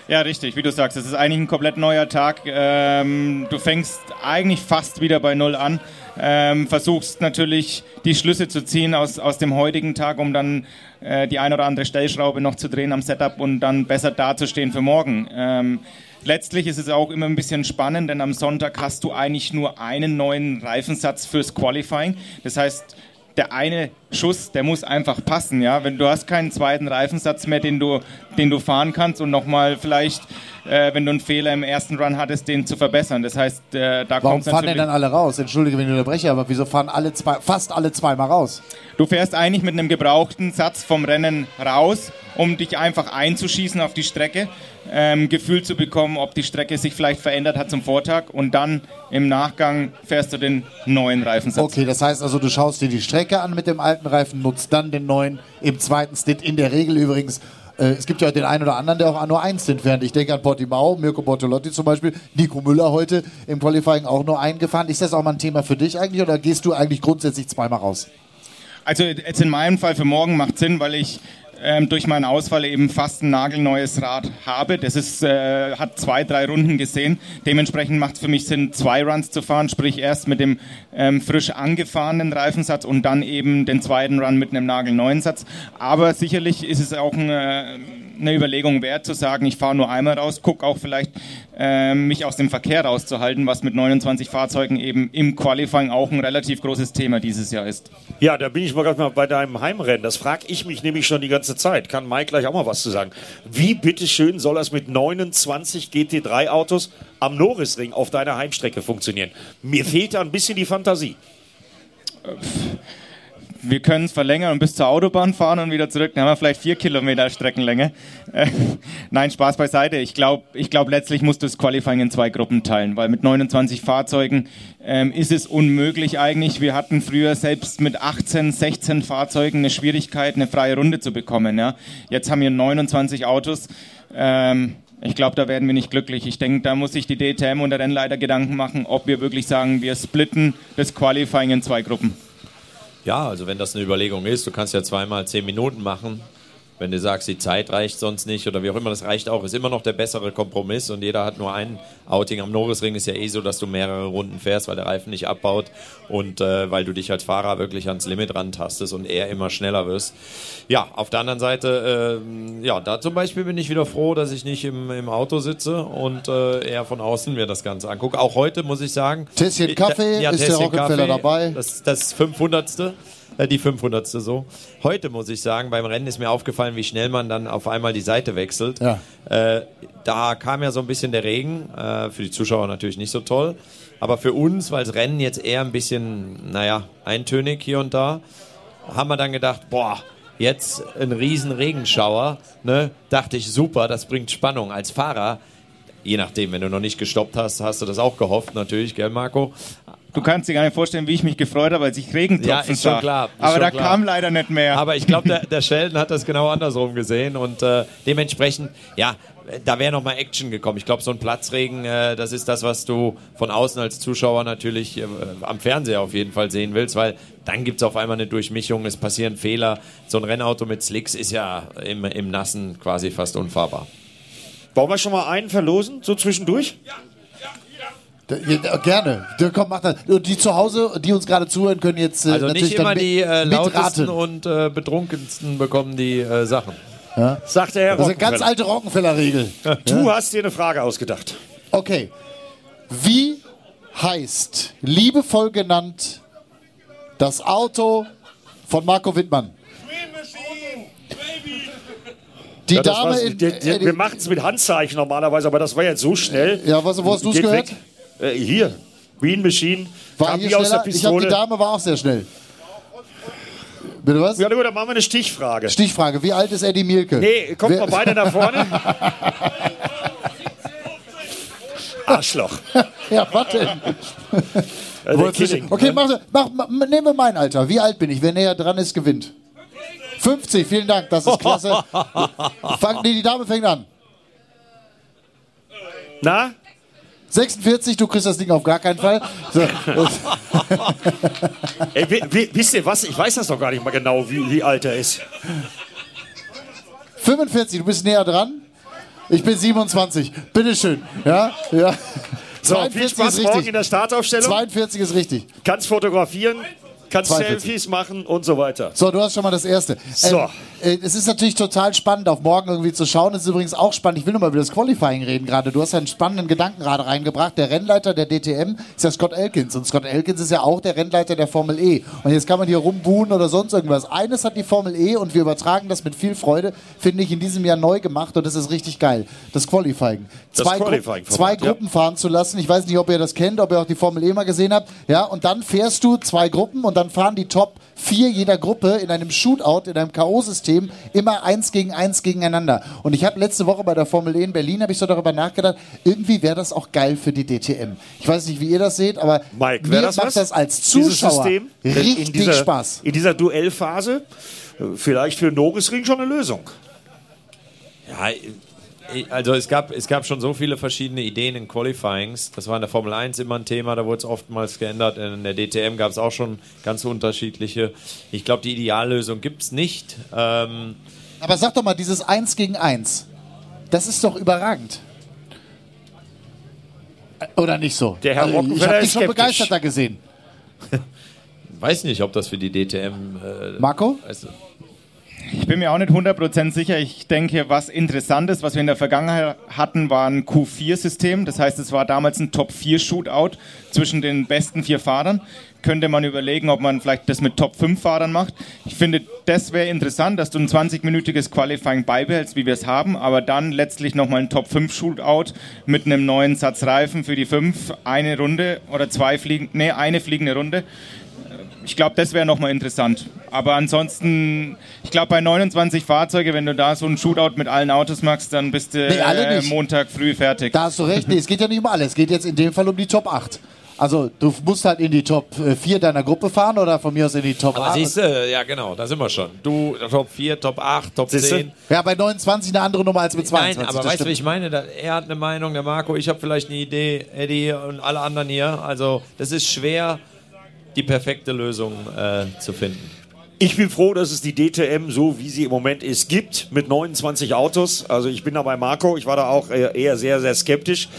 Ja, richtig, wie du sagst, es ist eigentlich ein komplett neuer Tag. Ähm, du fängst eigentlich fast wieder bei Null an. Ähm, versuchst natürlich die Schlüsse zu ziehen aus, aus dem heutigen Tag, um dann äh, die ein oder andere Stellschraube noch zu drehen am Setup und dann besser dazustehen für morgen. Ähm, letztlich ist es auch immer ein bisschen spannend, denn am Sonntag hast du eigentlich nur einen neuen Reifensatz fürs Qualifying. Das heißt, der eine Schuss, der muss einfach passen, ja. Wenn du hast keinen zweiten Reifensatz mehr, den du, den du fahren kannst und nochmal vielleicht, äh, wenn du einen Fehler im ersten Run hattest, den zu verbessern. Das heißt, äh, da Warum kommt fahren denn dann alle raus? Entschuldige, wenn ich unterbreche, aber wieso fahren alle zwei, fast alle zweimal raus? Du fährst eigentlich mit einem gebrauchten Satz vom Rennen raus, um dich einfach einzuschießen auf die Strecke, ähm, Gefühl zu bekommen, ob die Strecke sich vielleicht verändert hat zum Vortag und dann im Nachgang fährst du den neuen Reifensatz. Okay, das heißt also, du schaust dir die Strecke an mit dem alten Reifen, nutzt dann den neuen im zweiten Stint. In der Regel übrigens. äh, Es gibt ja den einen oder anderen, der auch nur einen Stint fährt. Ich denke an Portimao, Mirko Bortolotti zum Beispiel, Nico Müller heute im Qualifying auch nur einen gefahren. Ist das auch mal ein Thema für dich eigentlich oder gehst du eigentlich grundsätzlich zweimal raus? Also jetzt in meinem Fall für morgen macht Sinn, weil ich ähm, durch meinen Ausfall eben fast ein nagelneues Rad habe. Das ist, äh, hat zwei, drei Runden gesehen. Dementsprechend macht es für mich Sinn, zwei Runs zu fahren, sprich erst mit dem ähm, frisch angefahrenen Reifensatz und dann eben den zweiten Run mit einem nagelneuen Satz. Aber sicherlich ist es auch eine, eine Überlegung wert zu sagen, ich fahre nur einmal raus, gucke auch vielleicht ähm, mich aus dem Verkehr rauszuhalten, was mit 29 Fahrzeugen eben im Qualifying auch ein relativ großes Thema dieses Jahr ist. Ja, da bin ich mal gerade mal bei deinem Heimrennen. Das frage ich mich nämlich schon die ganze Zeit. Kann Mike gleich auch mal was zu sagen. Wie bitteschön soll das mit 29 GT3-Autos am Norrisring auf deiner Heimstrecke funktionieren? Mir fehlt da ein bisschen die Fantasie. Wir können es verlängern und bis zur Autobahn fahren und wieder zurück. Dann haben wir vielleicht vier Kilometer Streckenlänge. Äh, nein, Spaß beiseite. Ich glaube, ich glaub, letztlich musst du das Qualifying in zwei Gruppen teilen, weil mit 29 Fahrzeugen ähm, ist es unmöglich eigentlich. Wir hatten früher selbst mit 18, 16 Fahrzeugen eine Schwierigkeit, eine freie Runde zu bekommen. Ja? Jetzt haben wir 29 Autos. Ähm, ich glaube, da werden wir nicht glücklich. Ich denke, da muss sich die DTM und der Rennleiter Gedanken machen, ob wir wirklich sagen, wir splitten das Qualifying in zwei Gruppen. Ja, also wenn das eine Überlegung ist, du kannst ja zweimal zehn Minuten machen. Wenn du sagst, die Zeit reicht sonst nicht oder wie auch immer, das reicht auch, ist immer noch der bessere Kompromiss und jeder hat nur ein Outing. Am Norrisring ist ja eh so, dass du mehrere Runden fährst, weil der Reifen nicht abbaut und äh, weil du dich als Fahrer wirklich ans Limit rantastest und eher immer schneller wirst. Ja, auf der anderen Seite, äh, ja, da zum Beispiel bin ich wieder froh, dass ich nicht im, im Auto sitze und äh, eher von außen mir das Ganze angucke. Auch heute muss ich sagen. Tässchen Kaffee, ist der Rockefeller dabei? Das, das 500. Äh, die 500. so. Heute muss ich sagen, beim Rennen ist mir aufgefallen, wie schnell man dann auf einmal die Seite wechselt. Ja. Äh, da kam ja so ein bisschen der Regen, äh, für die Zuschauer natürlich nicht so toll, aber für uns, weil das Rennen jetzt eher ein bisschen, naja, eintönig hier und da, haben wir dann gedacht, boah, jetzt ein riesen Regenschauer, ne? dachte ich, super, das bringt Spannung als Fahrer. Je nachdem, wenn du noch nicht gestoppt hast, hast du das auch gehofft, natürlich, gell, Marco? Du kannst dir gar nicht vorstellen, wie ich mich gefreut habe, als ich Regentropfen Ja, ist schon sah. klar, ist Aber schon da klar. kam leider nicht mehr. Aber ich glaube, der, der Sheldon hat das genau andersrum gesehen und äh, dementsprechend, ja, da wäre noch mal Action gekommen. Ich glaube, so ein Platzregen, äh, das ist das, was du von außen als Zuschauer natürlich äh, am Fernseher auf jeden Fall sehen willst, weil dann gibt es auf einmal eine Durchmischung, es passieren Fehler. So ein Rennauto mit Slicks ist ja im, im Nassen quasi fast unfahrbar. Wollen wir schon mal einen verlosen, so zwischendurch? Da- ja, Gerne. Da, komm, mach das. Und die zu Hause, die uns gerade zuhören, können jetzt äh, Also natürlich nicht immer dann mit- die äh, lautesten mitraten. und äh, betrunkensten bekommen die äh, Sachen. Sagt der Herr Das ist eine ganz alte Rockenfeller-Regel. Du hast dir eine Frage ausgedacht. Okay. Wie heißt, liebevoll genannt, das Auto von Marco Wittmann? Die Ja, Dame war's. in. Die- die- äh, wir machen es mit Handzeichen normalerweise, aber das war jetzt so schnell. Ja, was- wo hast du's Geht gehört? weg. Äh, hier. Green Machine. war hier aus der schneller? Ich glaube, die Pistole. Dame war auch sehr schnell. Bitte was? Ja, gut, dann machen wir eine Stichfrage. Stichfrage: Wie alt ist Eddie Mielke? Nee, kommt Wer- mal beide nach vorne. Arschloch. Ja, was denn? Äh, okay, ne? mach, mach, mach, nehmen wir mein Alter. Wie alt bin ich? Wer näher dran ist, gewinnt. 50, vielen Dank, das ist klasse. Fang, nee, die Dame fängt an. Na? 46, du kriegst das Ding auf gar keinen Fall. So, Ey, wi- wi- wisst ihr was? Ich weiß das doch gar nicht mal genau, wie, wie alt er ist. 45, du bist näher dran. Ich bin 27. Bitteschön. Ja, ja. So, viel Spaß morgen in der Startaufstellung. 42 ist richtig. Kannst fotografieren, kannst 42. Selfies machen und so weiter. So, du hast schon mal das erste. So. Ähm, äh, es ist natürlich total spannend, auf morgen irgendwie zu schauen. Es ist übrigens auch spannend. Ich will nur mal über das Qualifying reden gerade. Du hast einen spannenden Gedanken gerade reingebracht. Der Rennleiter der DTM ist ja Scott Elkins. Und Scott Elkins ist ja auch der Rennleiter der Formel E. Und jetzt kann man hier rumbuhen oder sonst irgendwas. Eines hat die Formel E und wir übertragen das mit viel Freude, finde ich, in diesem Jahr neu gemacht. Und das ist richtig geil. Das Qualifying. Das Zwei, Gru zwei ja. Gruppen fahren zu lassen. Ich weiß nicht, ob ihr das kennt, ob ihr auch die Formel E mal gesehen habt. Ja, und dann fährst du zwei Gruppen und dann fahren die Top vier jeder Gruppe in einem Shootout, in einem K.O.-System immer eins gegen eins gegeneinander. Und ich habe letzte Woche bei der Formel E in Berlin, habe ich so darüber nachgedacht, irgendwie wäre das auch geil für die DTM. Ich weiß nicht, wie ihr das seht, aber Mike, mir das macht was? das als Zuschauer System richtig in dieser, Spaß. In dieser Duellphase, äh, vielleicht für Norisring schon eine Lösung. Ja, ich- also es gab, es gab schon so viele verschiedene Ideen in Qualifyings. Das war in der Formel 1 immer ein Thema, da wurde es oftmals geändert. In der DTM gab es auch schon ganz unterschiedliche. Ich glaube, die Ideallösung gibt es nicht. Ähm, Aber sag doch mal, dieses Eins gegen Eins, das ist doch überragend. Oder nicht so? Der Herr also, ich Rockenfeller habe dich ist schon begeisterter gesehen. weiß nicht, ob das für die DTM. Äh, Marco? weißt du, Ich bin mir auch nicht 100% sicher. Ich denke, was interessant ist, was wir in der Vergangenheit hatten, war ein Q4-System. Das heißt, es war damals ein Top-4-Shootout zwischen den besten vier Fahrern. Könnte man überlegen, ob man vielleicht das mit Top-5-Fahrern macht. Ich finde, das wäre interessant, dass du ein 20-minütiges Qualifying beibehältst, wie wir es haben, aber dann letztlich nochmal ein Top-5-Shootout mit einem neuen Satz Reifen für die 5, eine Runde oder zwei fliegen, nee, eine fliegende Runde. Ich glaube, das wäre nochmal interessant. Aber ansonsten, ich glaube, bei 29 Fahrzeuge, wenn du da so ein Shootout mit allen Autos machst, dann bist du Nee, alle äh. Montag früh fertig. Da hast du recht. Nee, es geht ja nicht um alles. Es geht jetzt in dem Fall um die Top 8. Also du musst halt in die Top 4 deiner Gruppe fahren oder von mir aus in die Top aber 8. siehst du, ja genau, da sind wir schon. Du, Top 4, Top 8, Top Siehst du? 10. Ja, bei 29 eine andere Nummer als mit 22. Nein, aber weißt du, ich meine? Er hat eine Meinung, der Marco, ich habe vielleicht eine Idee, Eddie und alle anderen hier. Also, das ist schwer, die perfekte Lösung äh, zu finden. Ich bin froh, dass es die DTM so, wie sie im Moment ist, gibt, mit 29 Autos. Also ich bin da bei Marco, ich war da auch äh, eher sehr, sehr skeptisch.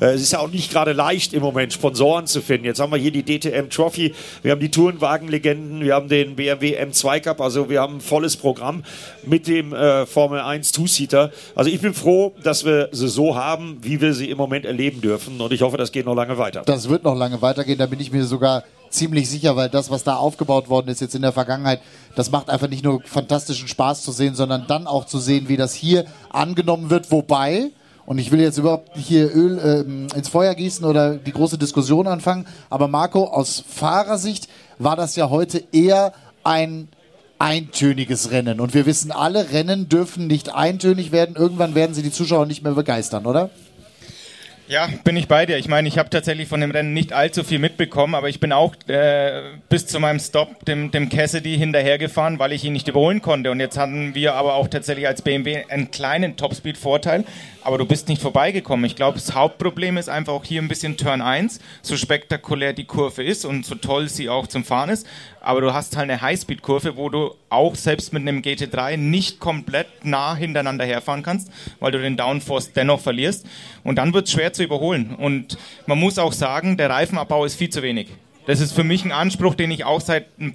Äh, Es ist ja auch nicht gerade leicht im Moment, Sponsoren zu finden. Jetzt haben wir hier die DTM Trophy, wir haben die Tourenwagenlegenden, wir haben den BMW M2 Cup, also wir haben ein volles Programm mit dem äh, Formel 1 Two-Seater. Also ich bin froh, dass wir sie so haben, wie wir sie im Moment erleben dürfen. Und ich hoffe, das geht noch lange weiter. Das wird noch lange weitergehen, da bin ich mir sogar ziemlich sicher, weil das, was da aufgebaut worden ist jetzt in der Vergangenheit, das macht einfach nicht nur fantastischen Spaß zu sehen, sondern dann auch zu sehen, wie das hier angenommen wird. Wobei, und ich will jetzt überhaupt nicht hier Öl ähm, ins Feuer gießen oder die große Diskussion anfangen, aber Marco, aus Fahrersicht war das ja heute eher ein eintöniges Rennen. Und wir wissen alle, Rennen dürfen nicht eintönig werden. Irgendwann werden sie die Zuschauer nicht mehr begeistern, oder? Ja, bin ich bei dir. Ich meine, ich habe tatsächlich von dem Rennen nicht allzu viel mitbekommen, aber ich bin auch äh, bis zu meinem Stop dem, dem Cassidy hinterhergefahren, weil ich ihn nicht überholen konnte. Und jetzt hatten wir aber auch tatsächlich als BMW einen kleinen Topspeed-Vorteil, aber du bist nicht vorbeigekommen. Ich glaube, das Hauptproblem ist einfach auch hier ein bisschen Turn 1, so spektakulär die Kurve ist und so toll sie auch zum Fahren ist. Aber du hast halt eine Highspeed-Kurve, wo du auch selbst mit einem GT3 nicht komplett nah hintereinander herfahren kannst, weil du den Downforce dennoch verlierst. Und dann wird es schwer zu überholen. Und man muss auch sagen, der Reifenabbau ist viel zu wenig. Das ist für mich ein Anspruch, den ich auch seit mm,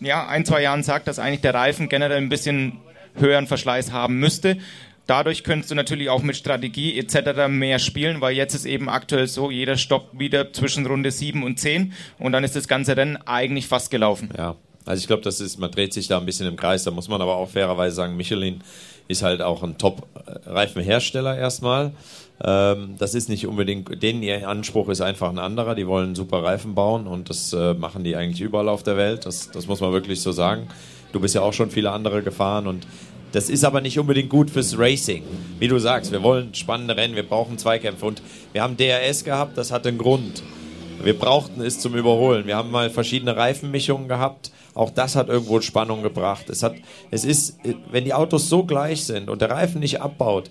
ja, ein, zwei Jahren sage, dass eigentlich der Reifen generell ein bisschen höheren Verschleiß haben müsste. Dadurch könntest du natürlich auch mit Strategie etc. mehr spielen, weil jetzt ist eben aktuell so, jeder stoppt wieder zwischen Runde 7 und 10 und dann ist das ganze Rennen eigentlich fast gelaufen. Ja, also ich glaube, das ist, man dreht sich da ein bisschen im Kreis. Da muss man aber auch fairerweise sagen, Michelin ist halt auch ein Top-Reifenhersteller erstmal. Ähm, das ist nicht unbedingt, denen ihr Anspruch ist einfach ein anderer. Die wollen super Reifen bauen und das äh, machen die eigentlich überall auf der Welt. Das, das muss man wirklich so sagen. Du bist ja auch schon viele andere gefahren und das ist aber nicht unbedingt gut fürs Racing. Wie du sagst, wir wollen spannende Rennen, wir brauchen Zweikämpfe und wir haben DRS gehabt, das hat einen Grund. Wir brauchten es zum Überholen. Wir haben mal verschiedene Reifenmischungen gehabt. Auch das hat irgendwo Spannung gebracht. Es, hat, es ist, wenn die Autos so gleich sind und der Reifen nicht abbaut,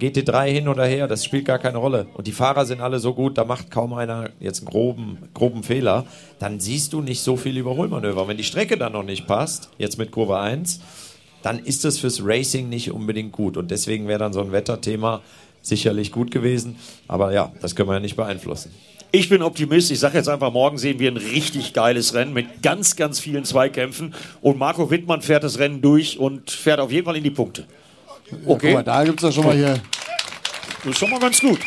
GT3 hin oder her, das spielt gar keine Rolle. Und die Fahrer sind alle so gut, da macht kaum einer jetzt einen groben, groben Fehler. Dann siehst du nicht so viel Überholmanöver. Wenn die Strecke dann noch nicht passt, jetzt mit Kurve 1, dann ist das fürs Racing nicht unbedingt gut. Und deswegen wäre dann so ein Wetterthema sicherlich gut gewesen. Aber ja, das können wir ja nicht beeinflussen. Ich bin Optimist. Ich sage jetzt einfach, morgen sehen wir ein richtig geiles Rennen mit ganz, ganz vielen Zweikämpfen. Und Marco Wittmann fährt das Rennen durch und fährt auf jeden Fall in die Punkte. Okay. Guck mal, da gibt es ja schon mal hier. Das ist schon mal ganz gut.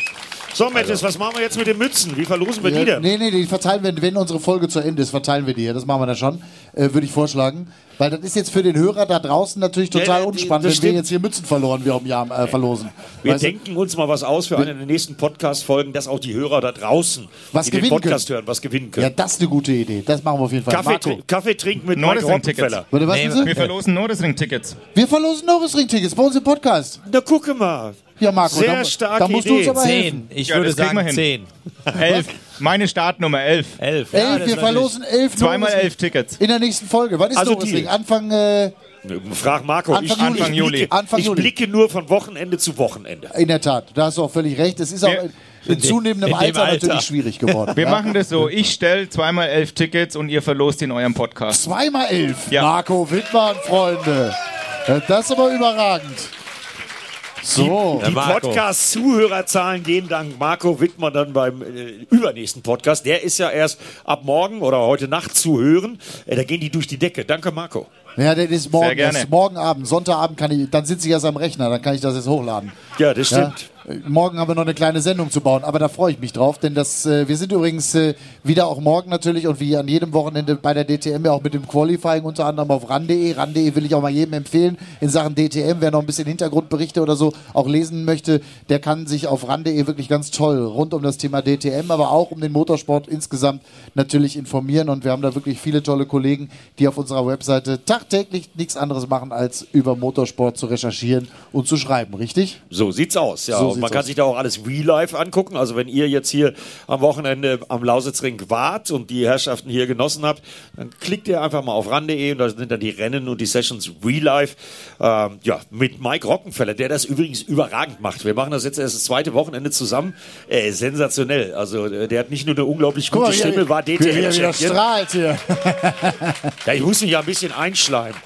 So, Mathis, was machen wir jetzt mit den Mützen? Wie verlosen wir Ja, die denn? nee, nee, die verteilen wir, wenn unsere Folge zu Ende ist, verteilen wir die hier. Das machen wir dann schon, äh, würde ich vorschlagen. Weil das ist jetzt für den Hörer da draußen natürlich total Ja, unspannend, wenn wir stimmt. jetzt hier Mützen verloren wir im Jahr äh, verlosen. Wir Weißt du? denken uns mal was aus für eine der nächsten Podcast-Folgen, dass auch die Hörer da draußen, Was die den gewinnen Podcast können. hören, was gewinnen Ja, können. das ist eine gute Idee. Das machen wir auf jeden Fall. Kaffee, Marco, Kaffee trinken mit Mike Nordesring-Tickets. Rottenfeller. Warte, was Nee, Wir verlosen Nordesring-Tickets. Wir verlosen Norrisring-Tickets bei uns im Podcast. Na, gucke mal. Ja, Marco, Sehr da, starke da musst du uns Idee. aber helfen. Zehn. Ich Ja, würde sagen hin. zehn. Elf. Meine Startnummer elf. Elf. Elf, Ja, das wir verlosen elf Zweimal elf Tickets. In der nächsten Folge. Wann ist Also Norrisring? Deal. Anfang, äh, Frag Marco. Anfang ich, Juli. Ich blicke, Anfang ich Juli. blicke nur von Wochenende zu Wochenende. in der Tat. Da hast du auch völlig recht. Es ist auch Wir- in zunehmendem in dem Alter, Alter. natürlich schwierig geworden. Wir ja? machen das so. Ich stelle zweimal elf Tickets und ihr verlost in eurem Podcast. Zweimal elf. Ja. Marco Wittmann, Freunde. Das ist aber überragend. So. Die Marco. Podcast-Zuhörerzahlen gehen dank Marco Wittmann dann beim äh, übernächsten Podcast. Der ist ja erst ab morgen oder heute Nacht zu hören. Äh, da gehen die durch die Decke. Danke, Marco. Ja, das ist morgen. Sehr gerne. Das ist morgen Abend. Sonntagabend kann ich, dann sitze ich erst am Rechner, dann kann ich das jetzt hochladen. Ja, das Ja. stimmt. Äh, Morgen haben wir noch eine kleine Sendung zu bauen, aber da freue ich mich drauf, denn das, äh, wir sind übrigens äh, wieder auch morgen natürlich und wie an jedem Wochenende bei der DTM ja auch mit dem Qualifying unter anderem auf ran.de. Ran.de will ich auch mal jedem empfehlen in Sachen DTM. Wer noch ein bisschen Hintergrundberichte oder so auch lesen möchte, der kann sich auf ran.de wirklich ganz toll rund um das Thema DTM, aber auch um den Motorsport insgesamt natürlich informieren und wir haben da wirklich viele tolle Kollegen, die auf unserer Webseite tagtäglich nichts anderes machen, als über Motorsport zu recherchieren und zu schreiben, richtig? So sieht's aus. Ja, So sieht's man kann aus. sich da auch alles real life angucken. Also wenn ihr jetzt hier am Wochenende am Lausitzring wart und die Herrschaften hier genossen habt, dann klickt ihr einfach mal auf ran.de und da sind dann die Rennen und die Sessions real life. Ähm, ja, mit Mike Rockenfeller, der das übrigens überragend macht. Wir machen das jetzt erst das zweite Wochenende zusammen. Äh, sensationell. Also äh, der hat nicht nur eine unglaublich gute er- Stimme, war hier. Ja, ich muss mich ja ein bisschen einschleimen.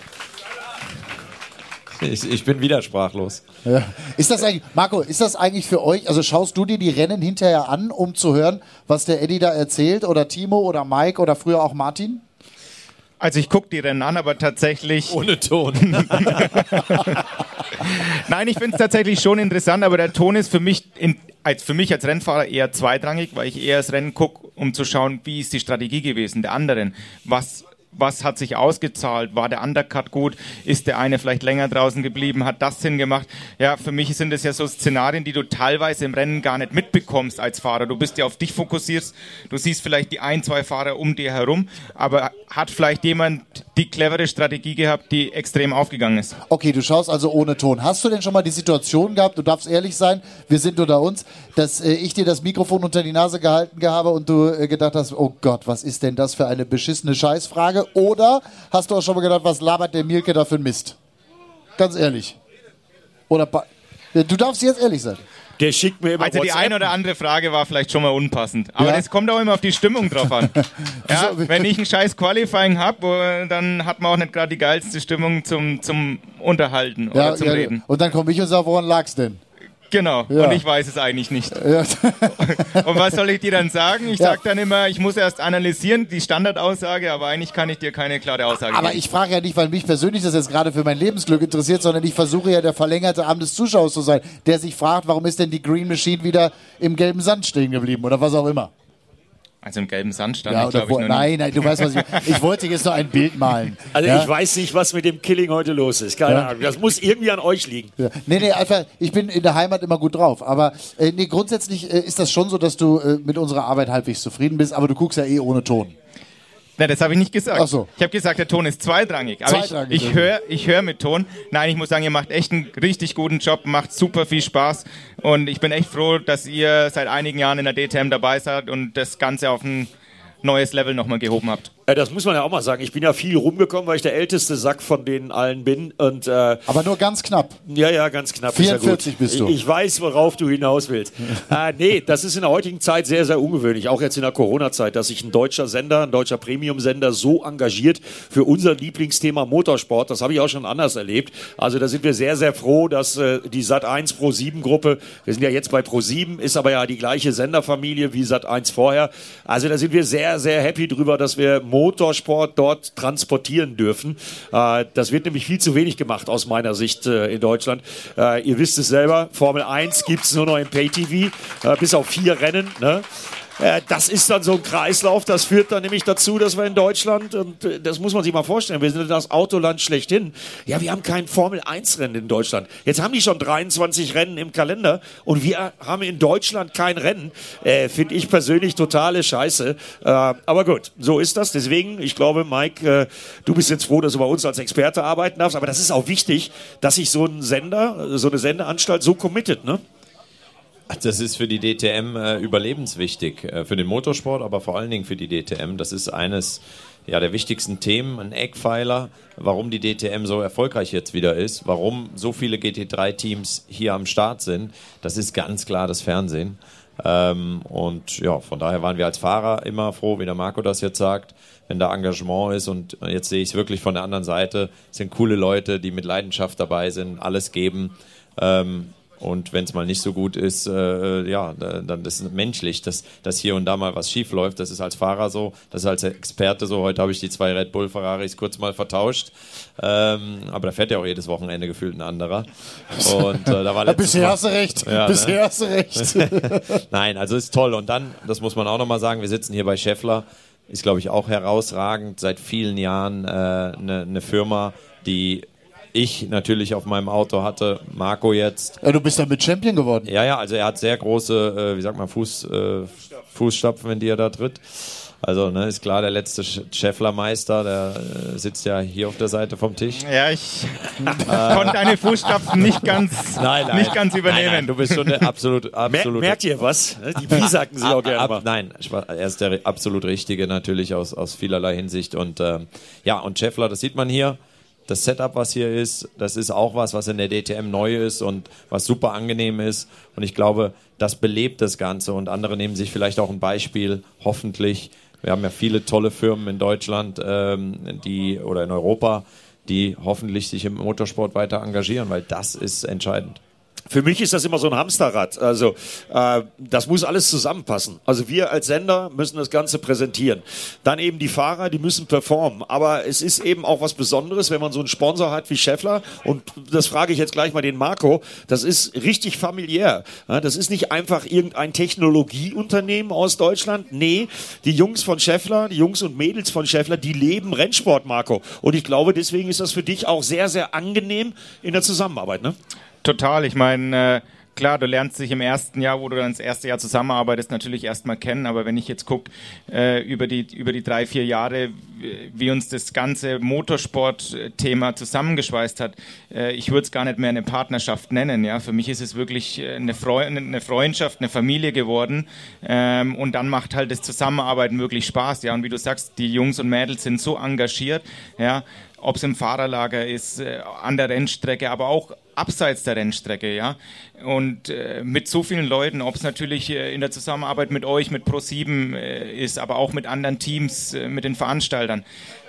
Ich, ich bin wieder sprachlos. Ja. Ist das eigentlich, Marco, ist das eigentlich für euch, also schaust du dir die Rennen hinterher an, um zu hören, was der Eddie da erzählt oder Timo oder Mike oder früher auch Martin? Also ich gucke die Rennen an, aber tatsächlich. Ohne Ton. Nein, ich finde es tatsächlich schon interessant, aber der Ton ist für mich, in, als, für mich als Rennfahrer eher zweitrangig, weil ich eher das Rennen gucke, um zu schauen, wie ist die Strategie gewesen der anderen. Was, was hat sich ausgezahlt? War der Undercut gut? Ist der eine vielleicht länger draußen geblieben? Hat das Sinn gemacht? Ja, für mich sind das ja so Szenarien, die du teilweise im Rennen gar nicht mitbekommst als Fahrer. Du bist ja auf dich fokussiert. Du siehst vielleicht die ein, zwei Fahrer um dir herum, aber hat vielleicht jemand die clevere Strategie gehabt, die extrem aufgegangen ist? Okay, du schaust also ohne Ton. Hast du denn schon mal die Situation gehabt, du darfst ehrlich sein, wir sind unter uns, dass äh, ich dir das Mikrofon unter die Nase gehalten habe und du äh, gedacht hast, oh Gott, was ist denn das für eine beschissene Scheißfrage? Oder hast du auch schon mal gedacht, was labert der Mielke da für ein Mist? Ganz ehrlich. Oder du darfst jetzt ehrlich sein. Der schickt mir immer Also die WhatsApp. eine oder andere Frage war vielleicht schon mal unpassend. Aber Ja. das kommt auch immer auf die Stimmung drauf an. ja, wenn ich ein scheiß Qualifying habe, dann hat man auch nicht gerade die geilste Stimmung zum, zum Unterhalten oder Ja, zum ja, Reden. Und dann komme ich und sage, woran lag's denn? Genau. Ja. Und ich weiß es eigentlich nicht. Ja. Und was soll ich dir dann sagen? Ich Ja. sag dann immer, ich muss erst analysieren, die Standardaussage, aber eigentlich kann ich dir keine klare Aussage Aber geben. ich frage ja nicht, weil mich persönlich das jetzt gerade für mein Lebensglück interessiert, sondern ich versuche ja der verlängerte Arm des Zuschauers zu sein, der sich fragt, warum ist denn die Green Machine wieder im gelben Sand stehen geblieben oder was auch immer. Also im gelben Sand stand Ja, ich, glaube ich, noch nie. nein, nein, du weißt, was ich. Ich wollte jetzt nur ein Bild malen. Also ja? ich weiß nicht, was mit dem Killing heute los ist. Keine Ja. Ahnung. Das muss irgendwie an euch liegen. Ja. Nee, nee, einfach, ich bin in der Heimat immer gut drauf. Aber äh, nee, grundsätzlich äh, ist das schon so, dass du äh, mit unserer Arbeit halbwegs zufrieden bist, aber du guckst ja eh ohne Ton. Nein, das habe ich nicht gesagt. Ach so. Ich habe gesagt, der Ton ist zweitrangig. Aber Zweitrangig, ich, ich höre ich hör mit Ton. Nein, ich muss sagen, ihr macht echt einen richtig guten Job, macht super viel Spaß. Und ich bin echt froh, dass ihr seit einigen Jahren in der DTM dabei seid und das Ganze auf ein neues Level nochmal gehoben habt. Äh, das muss man ja auch mal sagen. Ich bin ja viel rumgekommen, weil ich der älteste Sack von denen allen bin. Und, äh, Aber nur ganz knapp. Ja, ja, ganz knapp. 44 ja bist du. Ich, ich, weiß, worauf du hinaus willst. äh, nee, das ist in der heutigen Zeit sehr, sehr ungewöhnlich. Auch jetzt in der Corona-Zeit, dass sich ein deutscher Sender, ein deutscher Premium-Sender so engagiert für unser Lieblingsthema Motorsport. Das habe ich auch schon anders erlebt. Also da sind wir sehr, sehr froh, dass äh, die Sat1 Pro 7 Gruppe, wir sind ja jetzt bei Pro 7, ist aber ja die gleiche Senderfamilie wie Sat1 vorher. Also da sind wir sehr, sehr happy drüber, dass wir Motorsport dort transportieren dürfen. Äh, das wird nämlich viel zu wenig gemacht aus meiner Sicht äh, in Deutschland. Äh, ihr wisst es selber, Formel 1 gibt es nur noch im Pay-TV, bis auf vier Rennen. Ne? Äh, das ist dann so ein Kreislauf, das führt dann nämlich dazu, dass wir in Deutschland, und äh, das muss man sich mal vorstellen, wir sind das Autoland schlechthin. Ja, wir haben kein Formel-1-Rennen in Deutschland. Jetzt haben die schon 23 Rennen im Kalender und wir haben in Deutschland kein Rennen. Äh, Finde ich persönlich totale Scheiße. Äh, aber gut, so ist das. Deswegen, ich glaube, Mike, äh, du bist jetzt froh, dass du bei uns als Experte arbeiten darfst, aber das ist auch wichtig, dass sich so ein Sender, so eine Sendeanstalt so committet, ne? Das ist für die DTM äh, überlebenswichtig, äh, für den Motorsport, aber vor allen Dingen für die DTM. Das ist eines ja, der wichtigsten Themen, ein Eckpfeiler, warum die DTM so erfolgreich jetzt wieder ist, warum so viele GT3-Teams hier am Start sind. Das ist ganz klar das Fernsehen. Ähm, und ja, von daher waren wir als Fahrer immer froh, wie der Marco das jetzt sagt, wenn da Engagement ist. Und jetzt sehe ich es wirklich von der anderen Seite. Es sind coole Leute, die mit Leidenschaft dabei sind, alles geben. Ähm, und wenn es mal nicht so gut ist, äh, ja, dann das ist menschlich, dass, dass hier und da mal was schief läuft. Das ist als Fahrer so, das ist als Experte so. Heute habe ich die zwei Red Bull Ferraris kurz mal vertauscht. Ähm, aber da fährt ja auch jedes Wochenende gefühlt ein anderer. Und äh, da war ja, Bisher Mal, hast du recht. Ja, Bisher ne? hast du recht. Nein, also ist toll. Und dann, das muss man auch nochmal sagen, wir sitzen hier bei Scheffler. Ist, glaube ich, auch herausragend. Seit vielen Jahren eine äh, ne, ne Firma, die ich natürlich auf meinem Auto hatte, Marco jetzt. Ja, du bist damit Champion geworden. Ja, ja, also er hat sehr große, äh, wie sagt man, Fuß, äh, Fußstapfen, wenn die er da tritt. Also ne, ist klar, der letzte Schefflermeister, der äh, sitzt ja hier auf der Seite vom Tisch. Ja, ich konnte deine Fußstapfen nicht ganz, nein, nein. Nicht ganz übernehmen. Nein, nein, du bist schon der absolut, absolut. Merkt ihr was? Die Piesacken sie auch gerne ab, Nein, er ist der absolut Richtige natürlich aus, aus vielerlei Hinsicht. Und ähm, ja, und Scheffler, das sieht man hier das Setup, was hier ist, das ist auch was, was in der DTM neu ist und was super angenehm ist. Und ich glaube, das belebt das Ganze und andere nehmen sich vielleicht auch ein Beispiel, hoffentlich. Wir haben ja viele tolle Firmen in Deutschland, ähm, die oder in Europa, die hoffentlich sich im Motorsport weiter engagieren, weil das ist entscheidend. Für mich ist das immer so ein Hamsterrad. Also äh, das muss alles zusammenpassen. Also wir als Sender müssen das Ganze präsentieren. Dann eben die Fahrer, die müssen performen. Aber es ist eben auch was Besonderes, wenn man so einen Sponsor hat wie Scheffler. Und das frage ich jetzt gleich mal den Marco. Das ist richtig familiär. Das ist nicht einfach irgendein Technologieunternehmen aus Deutschland. Nee, die Jungs von Scheffler, die Jungs und Mädels von Scheffler, die leben Rennsport, Marco. Und ich glaube, deswegen ist das für dich auch sehr, sehr angenehm in der Zusammenarbeit. Ne? Total. Ich meine, äh, klar, du lernst dich im ersten Jahr, wo du dann das erste Jahr zusammenarbeitest, natürlich erstmal kennen. Aber wenn ich jetzt gucke, äh, über, die, über die drei, vier Jahre, wie uns das ganze Motorsport-Thema zusammengeschweißt hat, äh, ich würde es gar nicht mehr eine Partnerschaft nennen. Ja? Für mich ist es wirklich eine, Freu eine Freundschaft, eine Familie geworden. Ähm, und dann macht halt das Zusammenarbeiten wirklich Spaß. Ja? Und wie du sagst, die Jungs und Mädels sind so engagiert. Ja? ob es im Fahrerlager ist, äh, an der Rennstrecke, aber auch abseits der Rennstrecke, ja. Und äh, mit so vielen Leuten, ob es natürlich äh, in der Zusammenarbeit mit euch, mit Pro7 äh, ist, aber auch mit anderen Teams, äh, mit den Veranstaltern,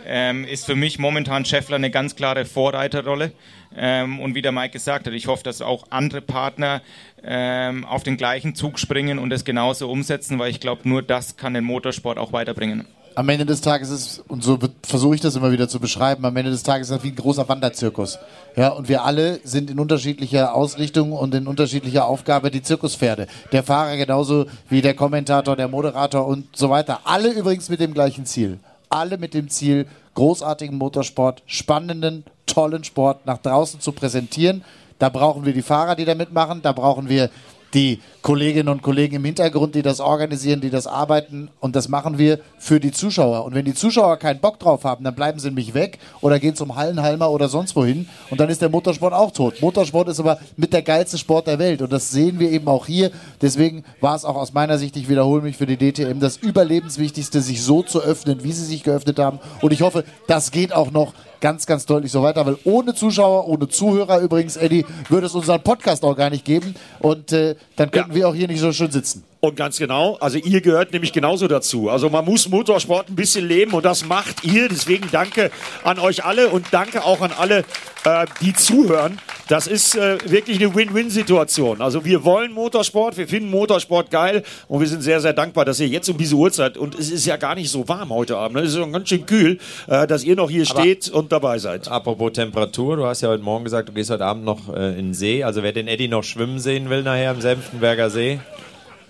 ähm, ist für mich momentan Scheffler eine ganz klare Vorreiterrolle. Ähm, und wie der Mike gesagt hat, ich hoffe, dass auch andere Partner ähm, auf den gleichen Zug springen und das genauso umsetzen, weil ich glaube, nur das kann den Motorsport auch weiterbringen am Ende des Tages ist, und so versuche ich das immer wieder zu beschreiben, am Ende des Tages ist das wie ein großer Wanderzirkus. Ja, und wir alle sind in unterschiedlicher Ausrichtung und in unterschiedlicher Aufgabe die Zirkuspferde. Der Fahrer genauso wie der Kommentator, der Moderator und so weiter. Alle übrigens mit dem gleichen Ziel. Alle mit dem Ziel, großartigen Motorsport, spannenden, tollen Sport nach draußen zu präsentieren. Da brauchen wir die Fahrer, die da mitmachen. Da brauchen wir die Kolleginnen und Kollegen im Hintergrund, die das organisieren, die das arbeiten. Und das machen wir für die Zuschauer. Und wenn die Zuschauer keinen Bock drauf haben, dann bleiben sie nämlich weg oder gehen zum Hallenhalmer oder sonst wohin. Und dann ist der Motorsport auch tot. Motorsport ist aber mit der geilste Sport der Welt. Und das sehen wir eben auch hier. Deswegen war es auch aus meiner Sicht, ich wiederhole mich für die DTM, das Überlebenswichtigste, sich so zu öffnen, wie sie sich geöffnet haben. Und ich hoffe, das geht auch noch ganz, ganz deutlich so weiter, weil ohne Zuschauer, ohne Zuhörer übrigens, Eddie, würde es unseren Podcast auch gar nicht geben und äh, dann könnten ja. wir auch hier nicht so schön sitzen. Und ganz genau, also ihr gehört nämlich genauso dazu. Also man muss Motorsport ein bisschen leben und das macht ihr. Deswegen danke an euch alle und danke auch an alle, äh, die zuhören. Das ist äh, wirklich eine Win-Win-Situation. Also wir wollen Motorsport, wir finden Motorsport geil und wir sind sehr, sehr dankbar, dass ihr jetzt um diese Uhrzeit, und es ist ja gar nicht so warm heute Abend, ne? es ist schon ganz schön kühl, äh, dass ihr noch hier Aber steht und dabei seid. Apropos Temperatur, du hast ja heute Morgen gesagt, du gehst heute Abend noch äh, in den See. Also wer den Eddie noch schwimmen sehen will nachher im Senftenberger See,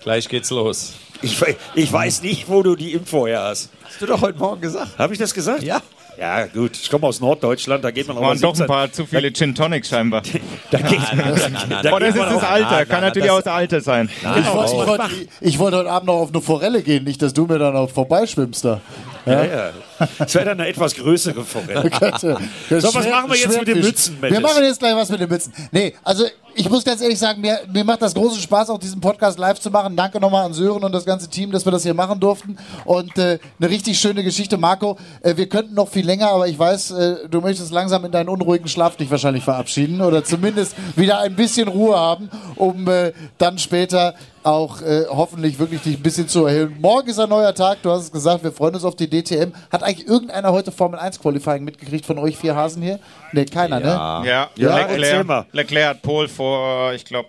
Gleich geht's los. Ich, ich weiß nicht, wo du die Info her hast. Hast du doch heute Morgen gesagt. Habe ich das gesagt? Ja. Ja, gut, ich komme aus Norddeutschland, da geht man auch mal doch ein paar zu viele Gin Tonics scheinbar. da geht, da Oder ist es das Alter? Kann natürlich auch das Alter sein. ich, wollte, ich wollte heute Abend noch auf eine Forelle gehen, nicht, dass du mir dann auch vorbeischwimmst da. Ja, ja. Das wäre dann eine etwas größere Forelle. so, was machen wir jetzt mit den Mützen, Mendes? Wir machen jetzt gleich was mit den Mützen. Nee, also ich muss ganz ehrlich sagen, mir, mir macht das großen Spaß, auch diesen Podcast live zu machen. Danke nochmal an Sören und das ganze Team, dass wir das hier machen durften. Und äh, eine richtig schöne Geschichte. Marco, äh, wir könnten noch viel länger, aber ich weiß, äh, du möchtest langsam in deinen unruhigen Schlaf dich wahrscheinlich verabschieden oder zumindest wieder ein bisschen Ruhe haben, um äh, dann später auch äh, hoffentlich wirklich dich ein bisschen zu erhöhen. Morgen ist ein neuer Tag, du hast es gesagt, wir freuen uns auf die DTM. Hat eigentlich irgendeiner heute Formel 1 Qualifying mitgekriegt von euch vier Hasen hier? Nee, keiner, ja. ne? Ja, ja. Leclerc, Leclerc hat Pole vor, ich glaube,